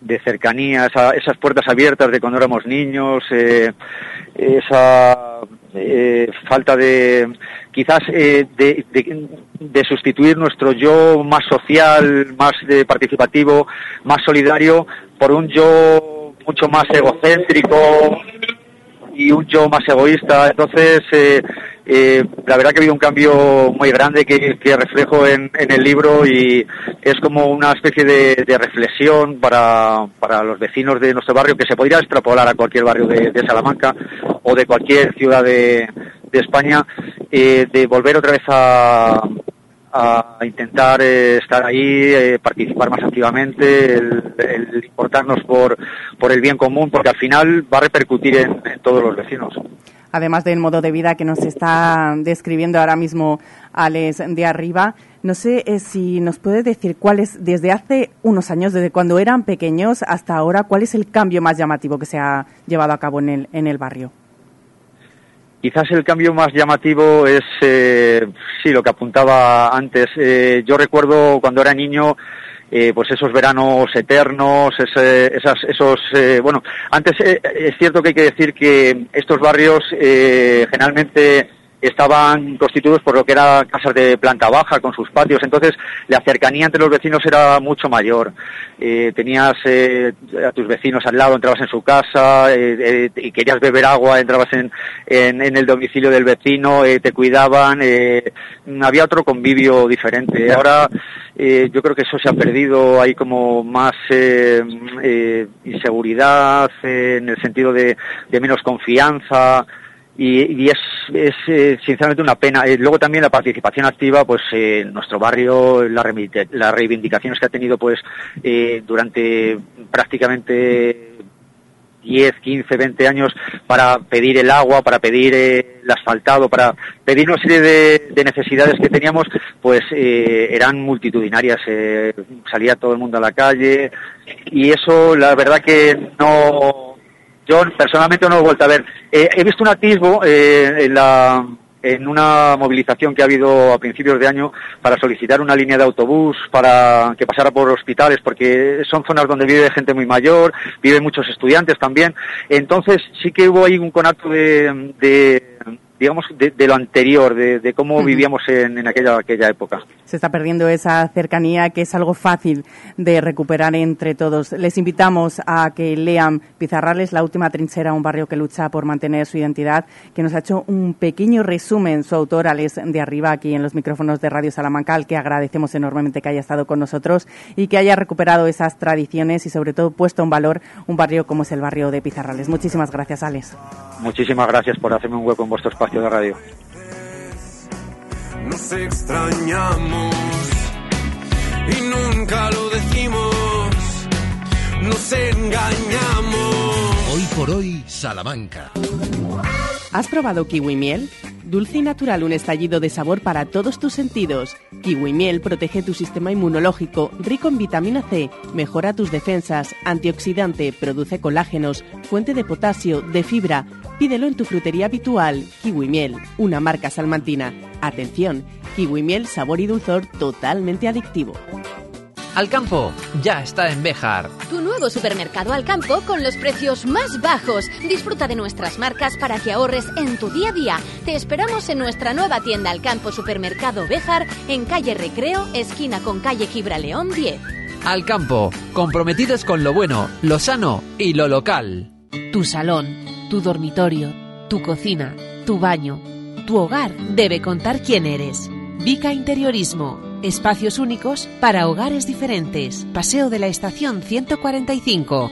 de cercanía, esa, esas puertas abiertas de cuando éramos niños, eh, esa eh, falta de quizás eh, de, sustituir nuestro yo más social, más de participativo, más solidario por un yo mucho más egocéntrico y un yo más egoísta. Entonces, eh, eh, la verdad que ha habido un cambio muy grande que, reflejo en, el libro y es como una especie de, reflexión para, para los vecinos de nuestro barrio que se podría extrapolar a cualquier barrio de, Salamanca o de cualquier ciudad de, de España eh, de volver otra vez a, a intentar eh, estar ahí, eh, participar más activamente, el, importarnos por, por el bien común, porque al final va a repercutir en, en todos los vecinos. además del modo de vida que nos está describiendo ahora mismo Alex de arriba. No sé eh, si nos puede decir cuál es, desde hace unos años, desde cuando eran pequeños hasta ahora, cuál es el cambio más llamativo que se ha llevado a cabo en el, en el barrio. Quizás el cambio más llamativo es, eh, sí, lo que apuntaba antes. Eh, yo recuerdo cuando era niño, eh, pues esos veranos eternos, ese- esas, esos, eh, bueno, antes eh, es cierto que hay que decir que estos barrios eh, generalmente estaban constituidos por lo que eran casas de planta baja con sus patios, entonces la cercanía entre los vecinos era mucho mayor. Eh, tenías eh, a tus vecinos al lado, entrabas en su casa eh, eh, y querías beber agua, entrabas en, en, en el domicilio del vecino, eh, te cuidaban, eh, había otro convivio diferente. Ahora eh, yo creo que eso se ha perdido, hay como más inseguridad en el sentido de, de menos confianza y, es, es eh, sinceramente una pena. Eh, luego también la participación activa, pues eh, en nuestro barrio, las reivindicaciones que ha tenido pues durante prácticamente 10, 15, 20 años para pedir el agua, para pedir el asfaltado, para pedir una serie de, de necesidades que teníamos, pues eran multitudinarias. salía todo el mundo a la calle y eso, la verdad que no, yo personalmente no lo he vuelto a ver. Eh, he visto un atisbo eh, en la en una movilización que ha habido a principios de año para solicitar una línea de autobús para que pasara por hospitales porque son zonas donde vive gente muy mayor, viven muchos estudiantes también. Entonces sí que hubo ahí un conato de, de digamos de, de lo anterior, de, de cómo Ujú. vivíamos en, en aquella aquella época. Se está perdiendo esa cercanía que es algo fácil de recuperar entre todos. Les invitamos a que lean Pizarrales, la última trinchera, un barrio que lucha por mantener su identidad, que nos ha hecho un pequeño resumen su autor, Alex de Arriba, aquí en los micrófonos de Radio Salamanca, al que agradecemos enormemente que haya estado con nosotros y que haya recuperado esas tradiciones y sobre todo puesto en valor un barrio como es el barrio de Pizarrales. Muchísimas gracias, Alex. Muchísimas gracias por hacerme un hueco en vuestro espacio de radio. Nos extrañamos y nunca lo decimos. Nos engañamos. Hoy por hoy, Salamanca. ¿Has probado kiwi miel? Dulce y natural, un estallido de sabor para todos tus sentidos. Kiwi miel protege tu sistema inmunológico, rico en vitamina C, mejora tus defensas, antioxidante, produce colágenos, fuente de potasio, de fibra. Pídelo en tu frutería habitual. Kiwi miel, una marca salmantina. Atención, kiwi miel, sabor y dulzor totalmente adictivo. Alcampo ya está en Béjar. Tu nuevo supermercado al campo con los precios más bajos. Disfruta de nuestras marcas para que ahorres en tu día a día. Te esperamos en nuestra nueva tienda al campo Supermercado Béjar en calle Recreo, esquina con calle Gibraleón 10. Alcampo, comprometidos con lo bueno, lo sano y lo local. Tu salón, tu dormitorio, tu cocina, tu baño, tu hogar debe contar quién eres. Vica Interiorismo. Espacios únicos para hogares diferentes. Paseo de la Estación 145.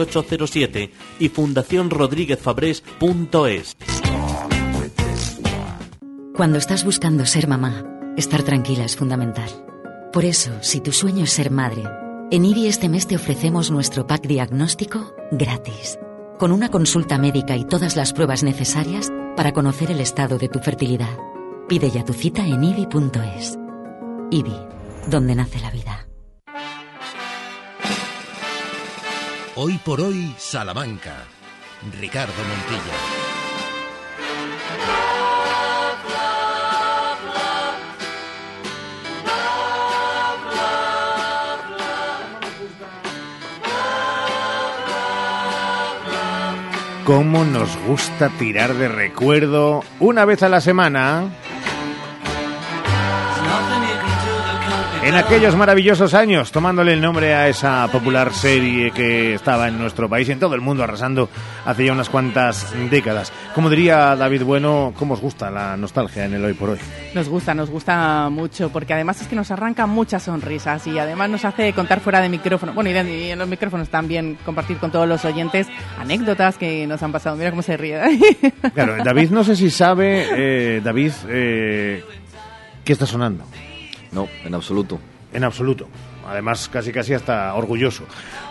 8807 y fundacionrodríguezfabrés.es. Cuando estás buscando ser mamá, estar tranquila es fundamental. Por eso, si tu sueño es ser madre, en IBI este mes te ofrecemos nuestro pack diagnóstico gratis, con una consulta médica y todas las pruebas necesarias para conocer el estado de tu fertilidad. Pide ya tu cita en IBI.es. IBI, donde nace la vida. Hoy por hoy, Salamanca. Ricardo Montilla. cómo nos gusta tirar de recuerdo una vez a la semana. En aquellos maravillosos años, tomándole el nombre a esa popular serie que estaba en nuestro país y en todo el mundo arrasando hace ya unas cuantas décadas. Como diría David Bueno, ¿cómo os gusta la nostalgia en el hoy por hoy? Nos gusta, nos gusta mucho, porque además es que nos arranca muchas sonrisas y además nos hace contar fuera de micrófono, bueno, y, en los micrófonos también compartir con todos los oyentes anécdotas que nos han pasado. Mira cómo se ríe. Claro, David no sé si sabe, eh, David, eh, ¿qué está sonando? No, en absoluto. En absoluto. Además, casi casi hasta orgulloso.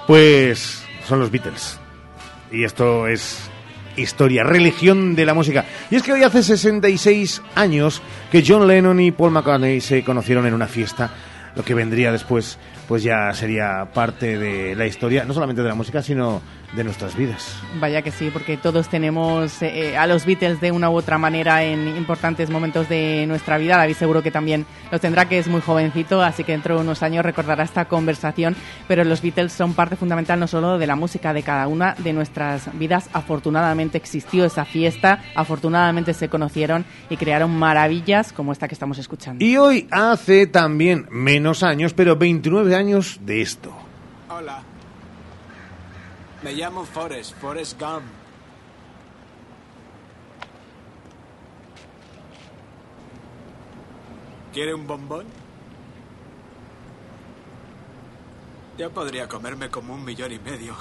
Pues son los Beatles. Y esto es historia, religión de la música. Y es que hoy hace 66 años que John Lennon y Paul McCartney se conocieron en una fiesta. Lo que vendría después, pues ya sería parte de la historia, no solamente de la música, sino de nuestras vidas. Vaya que sí, porque todos tenemos eh, a los Beatles de una u otra manera en importantes momentos de nuestra vida. David seguro que también los tendrá, que es muy jovencito, así que dentro de unos años recordará esta conversación. Pero los Beatles son parte fundamental no solo de la música de cada una de nuestras vidas. Afortunadamente existió esa fiesta, afortunadamente se conocieron y crearon maravillas como esta que estamos escuchando. Y hoy hace también menos años, pero 29 años de esto. Hola. Me llamo Forrest, Forrest Gump. ¿Quiere un bombón? Yo podría comerme como un millón y medio.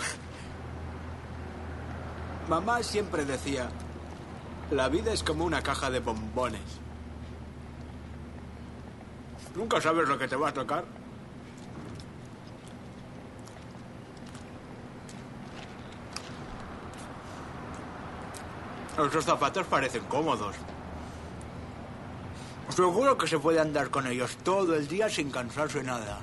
Mamá siempre decía, la vida es como una caja de bombones. Nunca sabes lo que te va a tocar. Esos zapatos parecen cómodos. Seguro que se puede andar con ellos todo el día sin cansarse nada.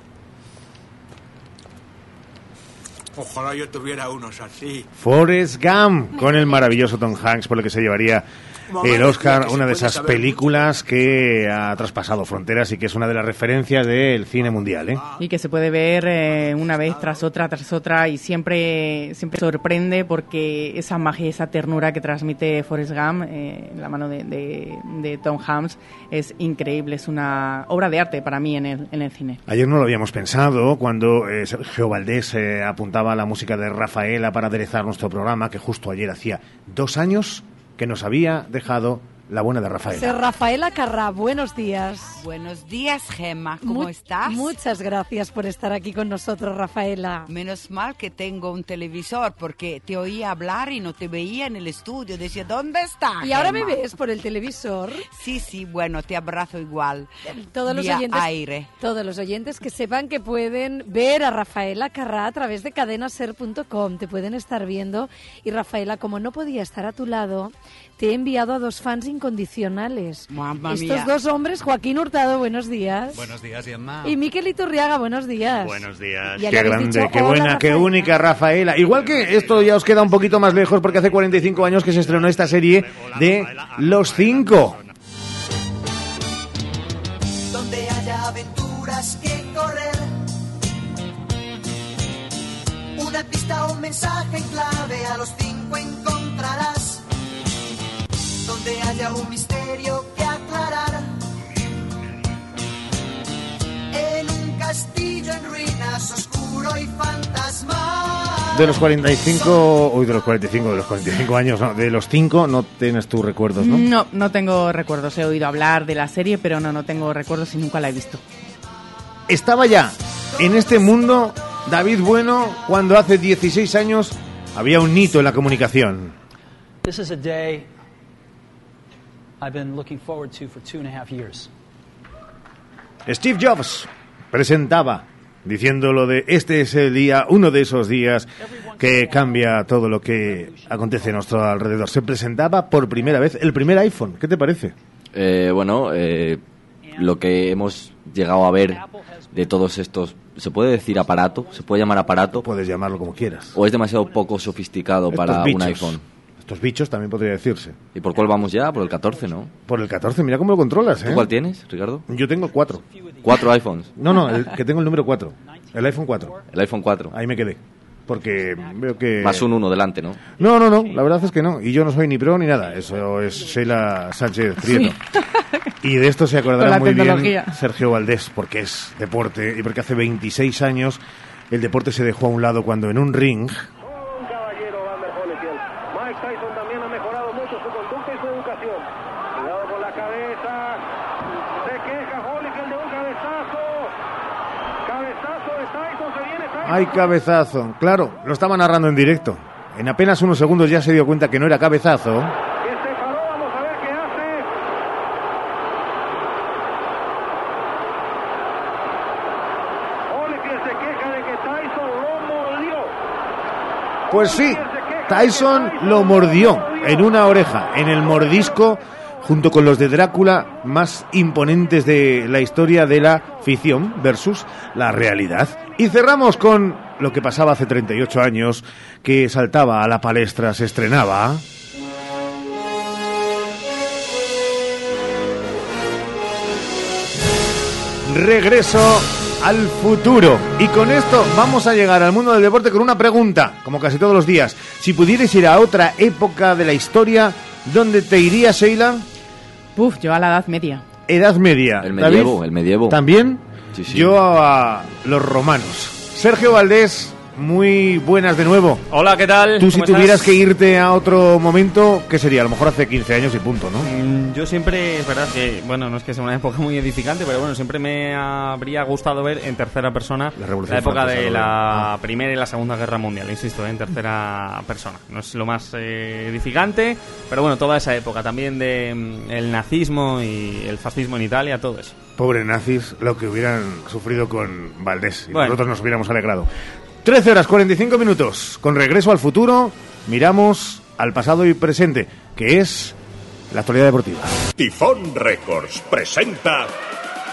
Ojalá yo tuviera unos así. Forrest Gump, con el maravilloso Tom Hanks, por lo que se llevaría el Oscar, una de esas películas que ha traspasado fronteras y que es una de las referencias del cine mundial. ¿eh? Y que se puede ver eh, una vez tras otra, tras otra, y siempre, siempre sorprende porque esa magia, esa ternura que transmite Forrest Gump eh, en la mano de, de- de Tom Hanks es increíble, es una obra de arte para mí en el, en el cine. Ayer no lo habíamos pensado cuando eh, Sergio Valdés eh, apuntaba la música de Rafaela para aderezar nuestro programa, que justo ayer hacía dos años que nos había dejado la buena de Rafaela. Ser Rafaela Carrá, buenos días. Buenos días, Gemma. ¿Cómo Mu- estás? Muchas gracias por estar aquí con nosotros, Rafaela. Menos mal que tengo un televisor porque te oía hablar y no te veía en el estudio. Decía, ¿dónde está? Y ahora me Gemma?". ves por el televisor. Sí, sí, bueno, te abrazo igual. Todos los oyentes, aire. todos los oyentes que sepan que pueden ver a Rafaela Carrá a través de cadenaser.com, te pueden estar viendo y Rafaela, como no podía estar a tu lado, te he enviado a dos fans incondicionales. Mamma Estos mía. dos hombres, Joaquín Hurtado, buenos días. Buenos días, Gemma. Y Miquel Iturriaga, buenos días. Buenos días. Qué grande, dicho, qué "Hola, buena, qué Rafaela". única Rafaela. Igual que esto ya os queda un poquito más lejos porque hace 45 años que se estrenó esta serie de Los Cinco. donde haya aventuras que correr. Una pista o un mensaje en clave a los cinco encontrarás. Donde haya un misterio que aclarar. En un castillo en ruinas oscuro y fantasmal. De los 45, uy, de los 45, de los 45 años, no, de los 5 no tienes tus recuerdos, ¿no? No, no tengo recuerdos. He oído hablar de la serie, pero no, no tengo recuerdos y nunca la he visto. Estaba ya en este mundo David Bueno cuando hace 16 años había un hito en la comunicación. This is a day I've been looking forward to for two and a half years. Steve Jobs presentaba diciendo lo de este es el día, uno de esos días que cambia todo lo que acontece a nuestro alrededor. Se presentaba por primera vez el primer iPhone. ¿Qué te parece? Eh, bueno, eh, lo que hemos llegado a ver de todos estos, ¿se puede decir aparato? ¿Se puede llamar aparato? Puedes llamarlo como quieras. ¿O es demasiado poco sofisticado Estos para un bichos. iPhone? Estos bichos también podría decirse. ¿Y por cuál vamos ya? Por el 14, ¿no? Por el 14, mira cómo lo controlas, ¿eh? ¿Tú cuál tienes, Ricardo? Yo tengo cuatro. ¿Cuatro iPhones? No, no, el que tengo el número 4. El iPhone 4. El iPhone 4. Ahí me quedé. porque veo que... Más un uno delante, ¿no? No, no, no, la verdad es que no. Y yo no soy ni pro ni nada. Eso es Sheila Sánchez Prieto. *laughs* Y de esto se acordará muy bien. Sergio Valdés, porque es deporte y porque hace 26 años el deporte se dejó a un lado cuando en un ring Mike Tyson también ha mejorado mucho su conducta y su educación. Cuidado con la cabeza. Se queja Holyfield de un cabezazo. Cabezazo de Tyson. Se viene Tyson. ¡Ay, cabezazo! Claro, lo estaba narrando en directo. En apenas unos segundos ya se dio cuenta que no era cabezazo. Mordió. Pues sí, Tyson lo mordió en una oreja, en el mordisco, junto con los de Drácula más imponentes de la historia de la ficción versus la realidad. Y cerramos con lo que pasaba hace 38 años, que saltaba a la palestra, se estrenaba. Regreso al futuro. Y con esto vamos a llegar al mundo del deporte con una pregunta, como casi todos los días. Si pudierais ir a otra época de la historia, ¿dónde te irías, Sheila? Puf, yo a la Edad Media. Edad Media. El David, medievo, el medievo. ¿También? Sí, sí. Yo a los romanos. Sergio Valdés, muy buenas de nuevo. Hola, ¿qué tal? Tú si ¿Cómo tuvieras estás? que irte a otro momento, ¿qué sería? A lo mejor hace 15 años y punto, ¿no? Mm, Yo siempre, es verdad que, bueno, no es que sea una *laughs* época muy edificante, pero bueno, siempre me habría gustado ver en tercera persona la, Revolución época Francesa, de la Primera y la Segunda Guerra Mundial, insisto, ¿eh? en tercera persona. No es lo más eh, edificante, pero bueno, toda esa época también de mm, el nazismo y el fascismo en Italia, todo eso. Pobre nazis, lo que hubieran sufrido con Valdés. Y Bueno. nosotros nos hubiéramos alegrado. 13 horas 45 minutos. Con regreso al futuro, miramos al pasado y presente, que es la actualidad deportiva. Tifón Records presenta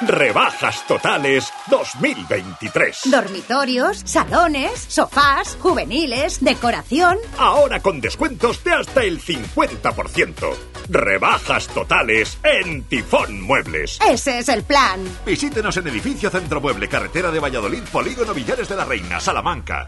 Rebajas Totales 2023. Dormitorios, salones, sofás, juveniles, decoración. Ahora con descuentos de hasta el 50%. Rebajas totales en Tifón Muebles. Ese es el plan. Visítenos en Edificio Centro Mueble, Carretera de Valladolid, Polígono Villares de la Reina, Salamanca.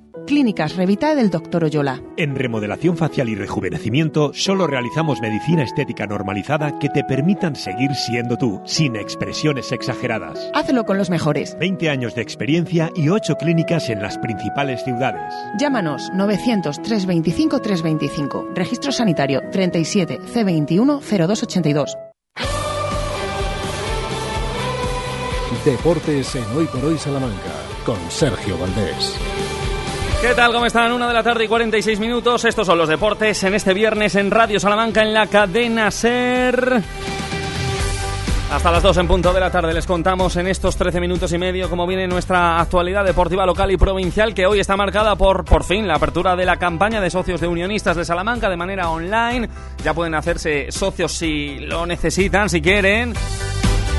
Clínicas Revita del Dr. Oyola. En remodelación facial y rejuvenecimiento solo realizamos medicina estética normalizada que te permitan seguir siendo tú, sin expresiones exageradas. Hazlo con los mejores. 20 años de experiencia y 8 clínicas en las principales ciudades. Llámanos 900 325 325. Registro sanitario 37 C21 0282. Deportes en Hoy por Hoy Salamanca con Sergio Valdés. ¿Qué tal? ¿Cómo están? Una de la tarde y 46 minutos. Estos son los deportes en este viernes en Radio Salamanca en la cadena Ser. Hasta las 2 en punto de la tarde les contamos en estos 13 minutos y medio cómo viene nuestra actualidad deportiva local y provincial que hoy está marcada por, por fin, la apertura de la campaña de socios de Unionistas de Salamanca de manera online. Ya pueden hacerse socios si lo necesitan, si quieren.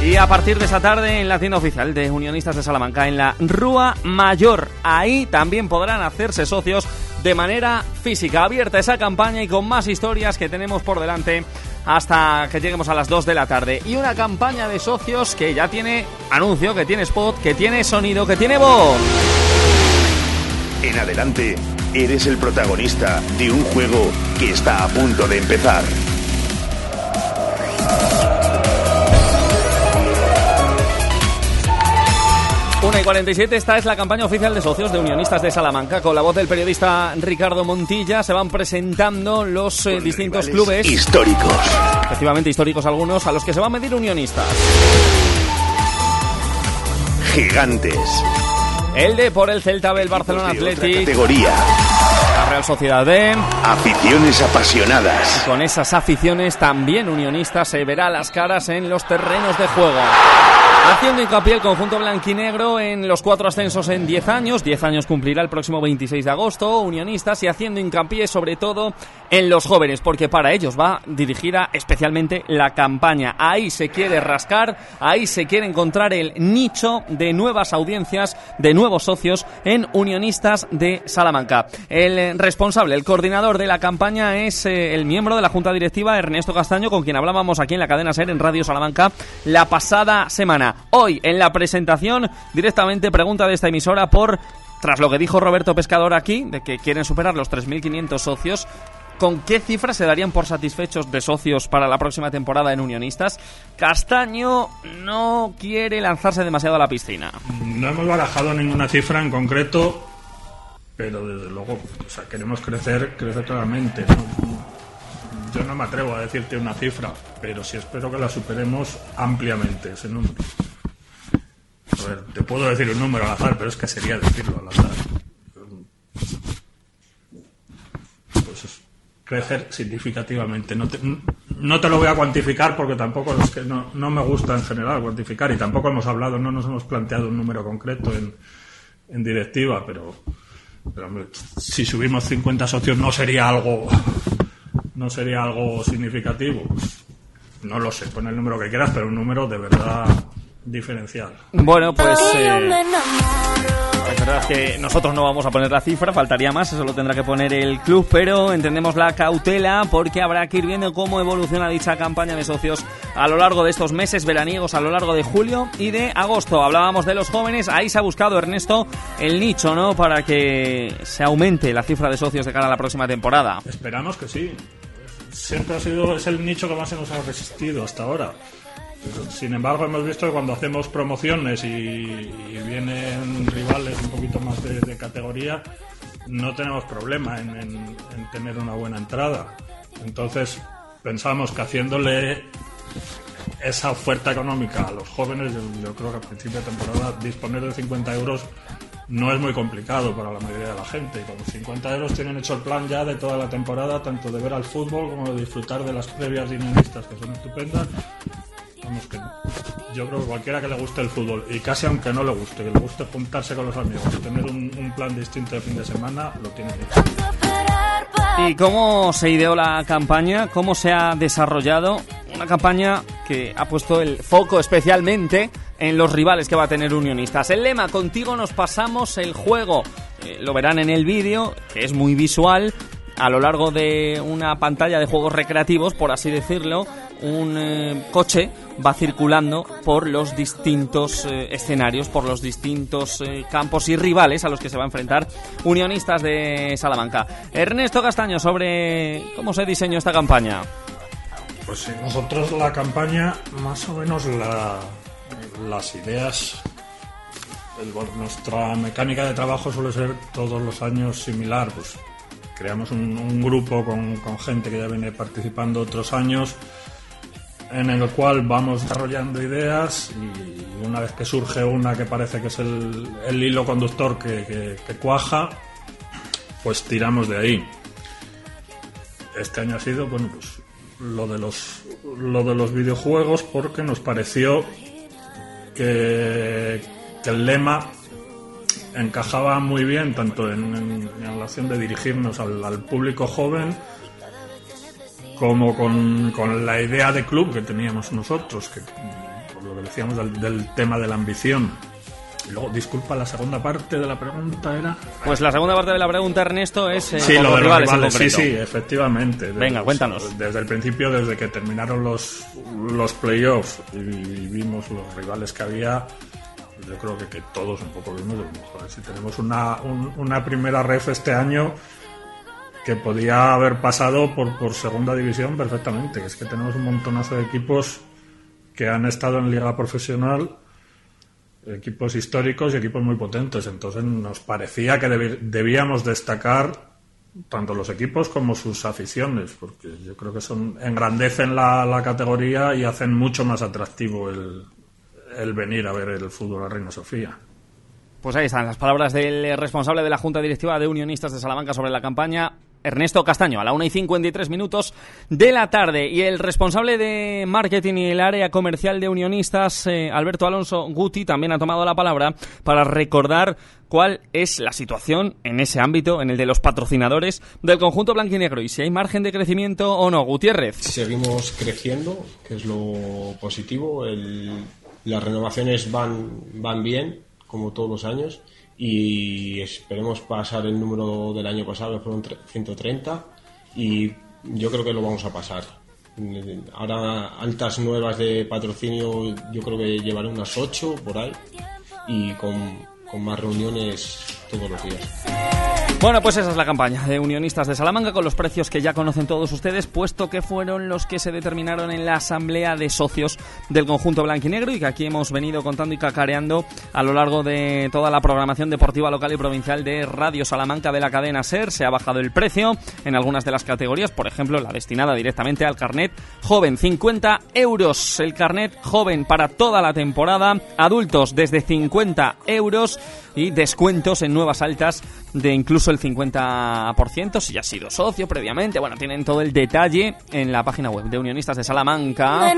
Y a partir de esa tarde en la tienda oficial de Unionistas de Salamanca, en la Rúa Mayor, ahí también podrán hacerse socios de manera física. Abierta esa campaña y con más historias que tenemos por delante hasta que lleguemos a las 2 de la tarde. Y una campaña de socios que ya tiene anuncio, que tiene spot, que tiene sonido, que tiene voz. En adelante, eres el protagonista de un juego que está a punto de empezar. Una y 47, esta es la campaña oficial de socios de Unionistas de Salamanca. Con la voz del periodista Ricardo Montilla se van presentando los eh, distintos clubes. Históricos. Efectivamente, históricos algunos, a los que se van a medir Unionistas. Gigantes. El de por el Celta B, el Barcelona Athletic. Categoría. La Real Sociedad B. Aficiones apasionadas. Con esas aficiones también Unionistas se verá las caras en los terrenos de juego. Haciendo hincapié el conjunto blanquinegro en los cuatro ascensos en 10 años, 10 años cumplirá el próximo 26 de agosto, unionistas, y haciendo hincapié sobre todo en los jóvenes, porque para ellos va dirigida especialmente la campaña. Ahí se quiere rascar, ahí se quiere encontrar el nicho de nuevas audiencias, de nuevos socios en unionistas de Salamanca. El responsable, el coordinador de la campaña es eh, el miembro de la Junta Directiva, Ernesto Castaño, con quien hablábamos aquí en la cadena SER en Radio Salamanca la pasada semana. Hoy, en la presentación, directamente pregunta de esta emisora por, tras lo que dijo Roberto Pescador aquí, de que quieren superar los 3.500 socios, ¿Con qué cifras se darían por satisfechos de socios para la próxima temporada en Unionistas? Castaño no quiere lanzarse demasiado a la piscina. No hemos barajado ninguna cifra en concreto, pero desde luego o sea, queremos crecer, crecer claramente. Yo no me atrevo a decirte una cifra, pero sí espero que la superemos ampliamente, ese número. A ver, te puedo decir un número al azar, pero es que sería decirlo al azar. Pues es crecer significativamente. No te, lo voy a cuantificar porque tampoco es que no, me gusta en general cuantificar y tampoco hemos hablado, no nos hemos planteado un número concreto en, directiva, pero, si subimos 50 socios no sería algo no sería algo significativo. No lo sé, pon el número que quieras, pero un número de verdad diferencial. Bueno, pues eh, es verdad que nosotros no vamos a poner la cifra, faltaría más, eso lo tendrá que poner el club, pero entendemos la cautela porque habrá que ir viendo cómo evoluciona dicha campaña de socios a lo largo de estos meses veraniegos, a lo largo de julio y de agosto. Hablábamos de los jóvenes, ahí se ha buscado Ernesto el nicho, ¿no? Para que se aumente la cifra de socios de cara a la próxima temporada. Esperamos que sí. Siempre ha sido, es el nicho que más nos ha resistido hasta ahora. Sin embargo, hemos visto que cuando hacemos promociones y, vienen rivales un poquito más de, categoría, no tenemos problema en tener una buena entrada. Entonces, pensamos que haciéndole esa oferta económica a los jóvenes, yo, yo creo que a principio de temporada disponer de 50 euros no es muy complicado para la mayoría de la gente. Y con los 50 euros tienen hecho el plan ya de toda la temporada, tanto de ver al fútbol como de disfrutar de las previas dinamistas, que son estupendas. Vamos que yo creo que cualquiera que le guste el fútbol, y casi aunque no le guste, que le guste juntarse con los amigos, tener un, un plan distinto de fin de semana, lo tiene hecho. ¿Y cómo se ideó la campaña? ¿Cómo se ha desarrollado? Una campaña que ha puesto el foco especialmente en los rivales que va a tener Unionistas. El lema, contigo nos pasamos el juego. Eh, lo verán en el vídeo, que es muy visual. A lo largo de una pantalla de juegos recreativos, por así decirlo, un eh, coche va circulando por los distintos eh, escenarios, por los distintos eh, campos y rivales a los que se va a enfrentar Unionistas de Salamanca. Ernesto Castaño, sobre cómo se diseñó esta campaña. Pues sí, nosotros la campaña, más o menos la- las ideas, el- nuestra mecánica de trabajo suele ser todos los años similar. Pues creamos un, grupo con, gente que ya viene participando otros años, en el cual vamos desarrollando ideas y una vez que surge una que parece que es el, hilo conductor que, que- que cuaja, pues tiramos de ahí. Este año ha sido, bueno, pues lo de los lo de los videojuegos porque nos pareció que, que el lema encajaba muy bien tanto en, en- en la acción de dirigirnos al, al público joven como con, con la idea de club que teníamos nosotros, que por lo que decíamos del, del tema de la ambición. Luego, disculpa, la segunda parte de la pregunta era... Pues la segunda parte de la pregunta, Ernesto, es eh, Sí, lo de los rivales sí, sí, efectivamente. Venga, Desde- cuéntanos. Desde el principio, desde que terminaron los, los playoffs y, y vimos los rivales que había, yo creo que, que todos un poco vimos de mejor. Si tenemos una, un- una primera ref este año que podía haber pasado por, por segunda división perfectamente, es que tenemos un montonazo de equipos que han estado en liga profesional equipos históricos y equipos muy potentes. Entonces nos parecía que debíamos destacar tanto los equipos como sus aficiones, porque yo creo que son engrandecen la, la categoría y hacen mucho más atractivo el, el venir a ver el fútbol a Reina Sofía. Pues ahí están las palabras del responsable de la Junta Directiva de Unionistas de Salamanca sobre la campaña. Ernesto Castaño, a la 1 y 53 minutos de la tarde. Y el responsable de marketing y el área comercial de Unionistas, eh, Alberto Alonso Guti, también ha tomado la palabra para recordar cuál es la situación en ese ámbito, en el de los patrocinadores del conjunto blanquinegro y si hay margen de crecimiento o no. Gutiérrez. Seguimos creciendo, que es lo positivo. El- las renovaciones van, van bien, como todos los años, y esperemos pasar el número del año pasado, que fueron tre- 130, y yo creo que lo vamos a pasar. Ahora altas nuevas de patrocinio, yo creo que llevaré unas 8 por ahí, y con, con más reuniones todos los días. Bueno, pues esa es la campaña de Unionistas de Salamanca con los precios que ya conocen todos ustedes, puesto que fueron los que se determinaron en la asamblea de socios del conjunto blanquinegro y que aquí hemos venido contando y cacareando a lo largo de toda la programación deportiva local y provincial de Radio Salamanca de la cadena SER. Se ha bajado el precio en algunas de las categorías, por ejemplo, la destinada directamente al carnet joven, 50 euros. El carnet joven para toda la temporada, adultos desde 50 euros y descuentos en nuevas altas de incluso el 50% si ya has sido socio previamente. Bueno, tienen todo el detalle en la página web de Unionistas de Salamanca.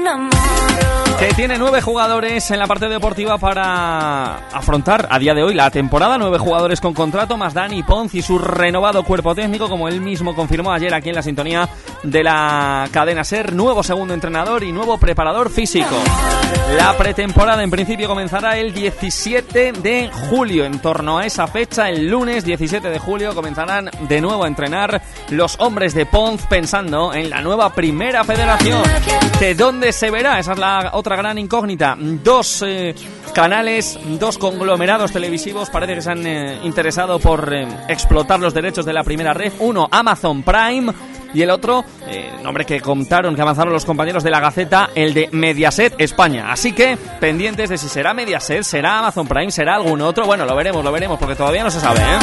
Que tiene nueve jugadores en la parte deportiva para afrontar a día de hoy la temporada. Nueve jugadores con contrato, más Dani Ponz y su renovado cuerpo técnico, como él mismo confirmó ayer aquí en la sintonía de la cadena Ser. Nuevo segundo entrenador y nuevo preparador físico. La pretemporada en principio comenzará el 17 de julio. En torno a esa fecha, el lunes 17 de julio, comenzarán de nuevo a entrenar los hombres de Ponz pensando en la nueva primera federación. ¿De dónde se verá? Esa es la otra gran incógnita. Dos eh, canales, dos conglomerados televisivos parece que se han eh, interesado por eh, explotar los derechos de la primera red. Uno, Amazon Prime. Y el otro, eh, nombre que contaron, que avanzaron los compañeros de la Gaceta, el de Mediaset España. Así que, pendientes de si será Mediaset, será Amazon Prime, será algún otro. Bueno, lo veremos, lo veremos, porque todavía no se sabe, ¿eh?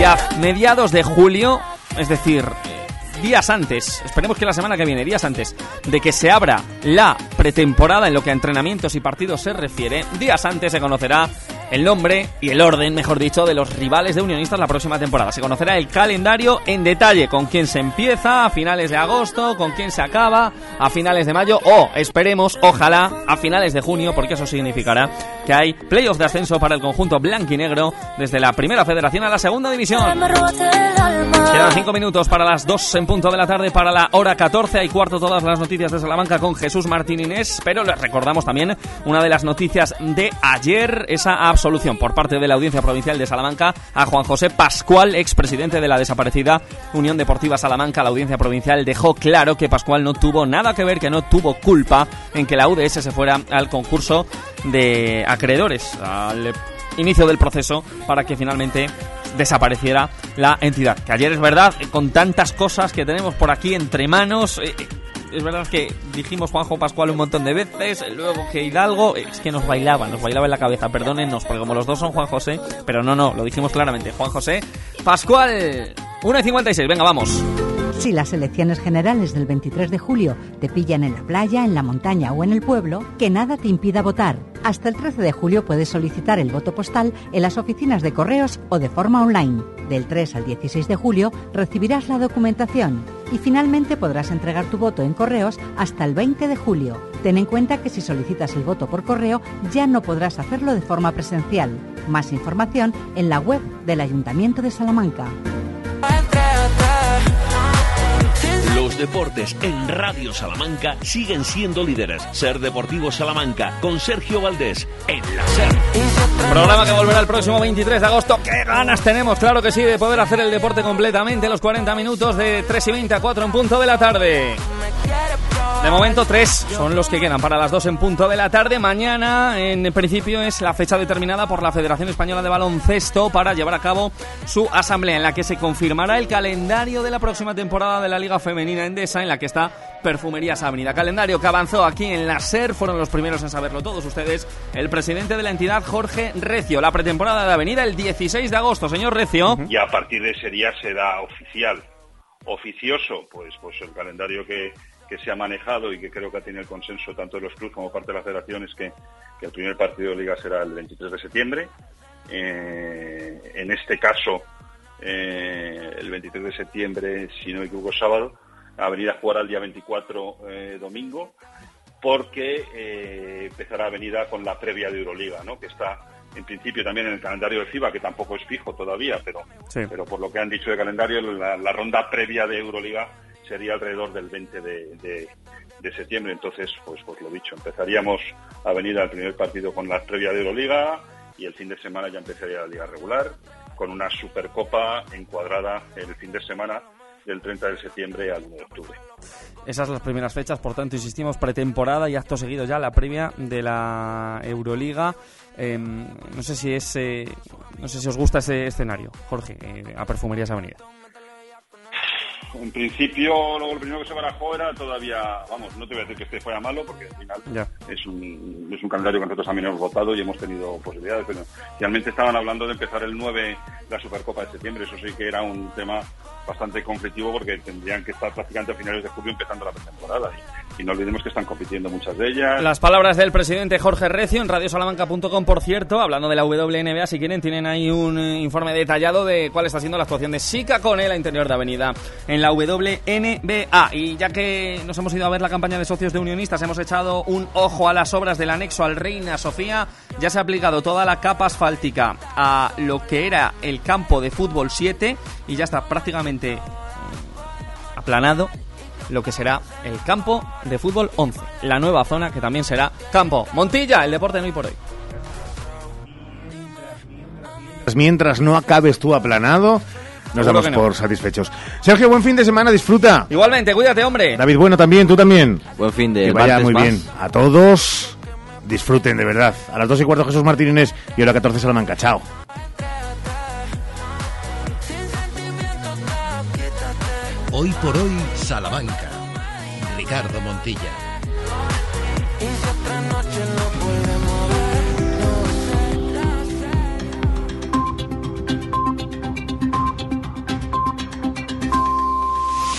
Y mediados de julio, es decir, eh, días antes, esperemos que la semana que viene, días antes de que se abra la pretemporada en lo que a entrenamientos y partidos se refiere, días antes se conocerá el nombre y el orden, mejor dicho, de los rivales de Unionistas la próxima temporada. Se conocerá el calendario en detalle, con quién se empieza a finales de agosto, con quién se acaba a finales de mayo o, esperemos, ojalá, a finales de junio, porque eso significará que hay playoffs de ascenso para el conjunto blanquinegro desde la primera federación a la segunda división. Quedan cinco minutos para las dos en punto de la tarde, para la hora 14. Hay cuarto todas las noticias de Salamanca con Jesús Martín Inés, pero les recordamos también una de las noticias de ayer, esa absolución por parte de la Audiencia Provincial de Salamanca a Juan José Pascual, expresidente de la desaparecida Unión Deportiva Salamanca. La Audiencia Provincial dejó claro que Pascual no tuvo nada que ver, que no tuvo culpa en que la UDS se fuera al concurso de acreedores, al inicio del proceso para que finalmente desapareciera la entidad. Que ayer es verdad, con tantas cosas que tenemos por aquí entre manos, eh, es verdad que dijimos Juanjo Pascual un montón de veces, luego que Hidalgo, es que nos bailaba, nos bailaba en la cabeza, perdónennos, porque como los dos son Juan José, pero no, no, lo dijimos claramente, Juan José Pascual, 1 y 56, venga, vamos. Si las elecciones generales del 23 de julio te pillan en la playa, en la montaña o en el pueblo, que nada te impida votar. Hasta el 13 de julio puedes solicitar el voto postal en las oficinas de correos o de forma online. Del 3 al 16 de julio recibirás la documentación y finalmente podrás entregar tu voto en correos hasta el 20 de julio. Ten en cuenta que si solicitas el voto por correo ya no podrás hacerlo de forma presencial. Más información en la web del Ayuntamiento de Salamanca. Los deportes en Radio Salamanca siguen siendo líderes. Ser Deportivo Salamanca con Sergio Valdés en la SER. Programa que volverá el próximo 23 de agosto. ¡Qué ganas tenemos! Claro que sí, de poder hacer el deporte completamente los 40 minutos de 3 y 20 a 4 en punto de la tarde. De momento, tres son los que quedan para las dos en punto de la tarde. Mañana, en principio, es la fecha determinada por la Federación Española de Baloncesto para llevar a cabo su asamblea, en la que se confirmará el calendario de la próxima temporada de la Liga Femenina Endesa, en la que está Perfumerías Avenida. Calendario que avanzó aquí en la SER, fueron los primeros en saberlo todos ustedes. El presidente de la entidad, Jorge Recio. La pretemporada de Avenida el 16 de agosto, señor Recio. Y a partir de ese día será oficial. Oficioso, pues, pues el calendario que, que se ha manejado y que creo que ha tenido el consenso tanto de los clubes como parte de la federación es que, que el primer partido de liga será el 23 de septiembre. Eh, en este caso, eh, el 23 de septiembre, si no me equivoco, sábado, a venir a jugar al día 24 eh, domingo, porque empezará Avenida con la previa de Euroliga, ¿no? que está en principio también en el calendario de FIBA, que tampoco es fijo todavía, pero, Sí. pero por lo que han dicho de calendario, la, la ronda previa de Euroliga sería alrededor del 20 de, de- septiembre. Entonces, pues, pues lo dicho, empezaríamos a venir al primer partido con la previa de Euroliga y el fin de semana ya empezaría la liga regular con una supercopa encuadrada el fin de semana del 30 de septiembre al 1 de octubre. Esas las primeras fechas, por tanto, insistimos, pretemporada y acto seguido ya la previa de la Euroliga. Eh, no sé si es, eh, no sé si os gusta ese escenario, Jorge, eh, a Perfumerías Avenida. En principio, luego lo primero que se barajó era todavía, vamos, no te voy a decir que este fuera malo, porque al final es un, es un calendario que nosotros también hemos votado y hemos tenido posibilidades, pero realmente estaban hablando de empezar el 9 la Supercopa de septiembre, eso sí que era un tema bastante conflictivo porque tendrían que estar prácticamente a finales de julio empezando la pretemporada. Y, y no olvidemos que están compitiendo muchas de ellas. Las palabras del presidente Jorge Recio en radiosalamanca.com, por cierto, hablando de la WNBA, si quieren, tienen ahí un eh, informe detallado de cuál está siendo la actuación de Sika con él a interior de Avenida en la WNBA. Y ya que nos hemos ido a ver la campaña de socios de Unionistas, hemos echado un ojo a las obras del anexo al Reina Sofía, ya se ha aplicado toda la capa asfáltica a lo que era el campo de fútbol 7 y ya está prácticamente eh, aplanado lo que será el campo de fútbol 11, la nueva zona que también será campo Montilla, el deporte no hoy por hoy. Mientras no acabes tú aplanado, nos damos no. por satisfechos. Sergio, buen fin de semana, disfruta. Igualmente, cuídate, hombre. David, bueno también, tú también. Buen fin de Que vaya muy más. bien. A todos, disfruten de verdad. A las 2 y cuarto Jesús Martínez y a las 14 Salamanca. Chao. Hoy por hoy, Salamanca. Ricardo Montilla.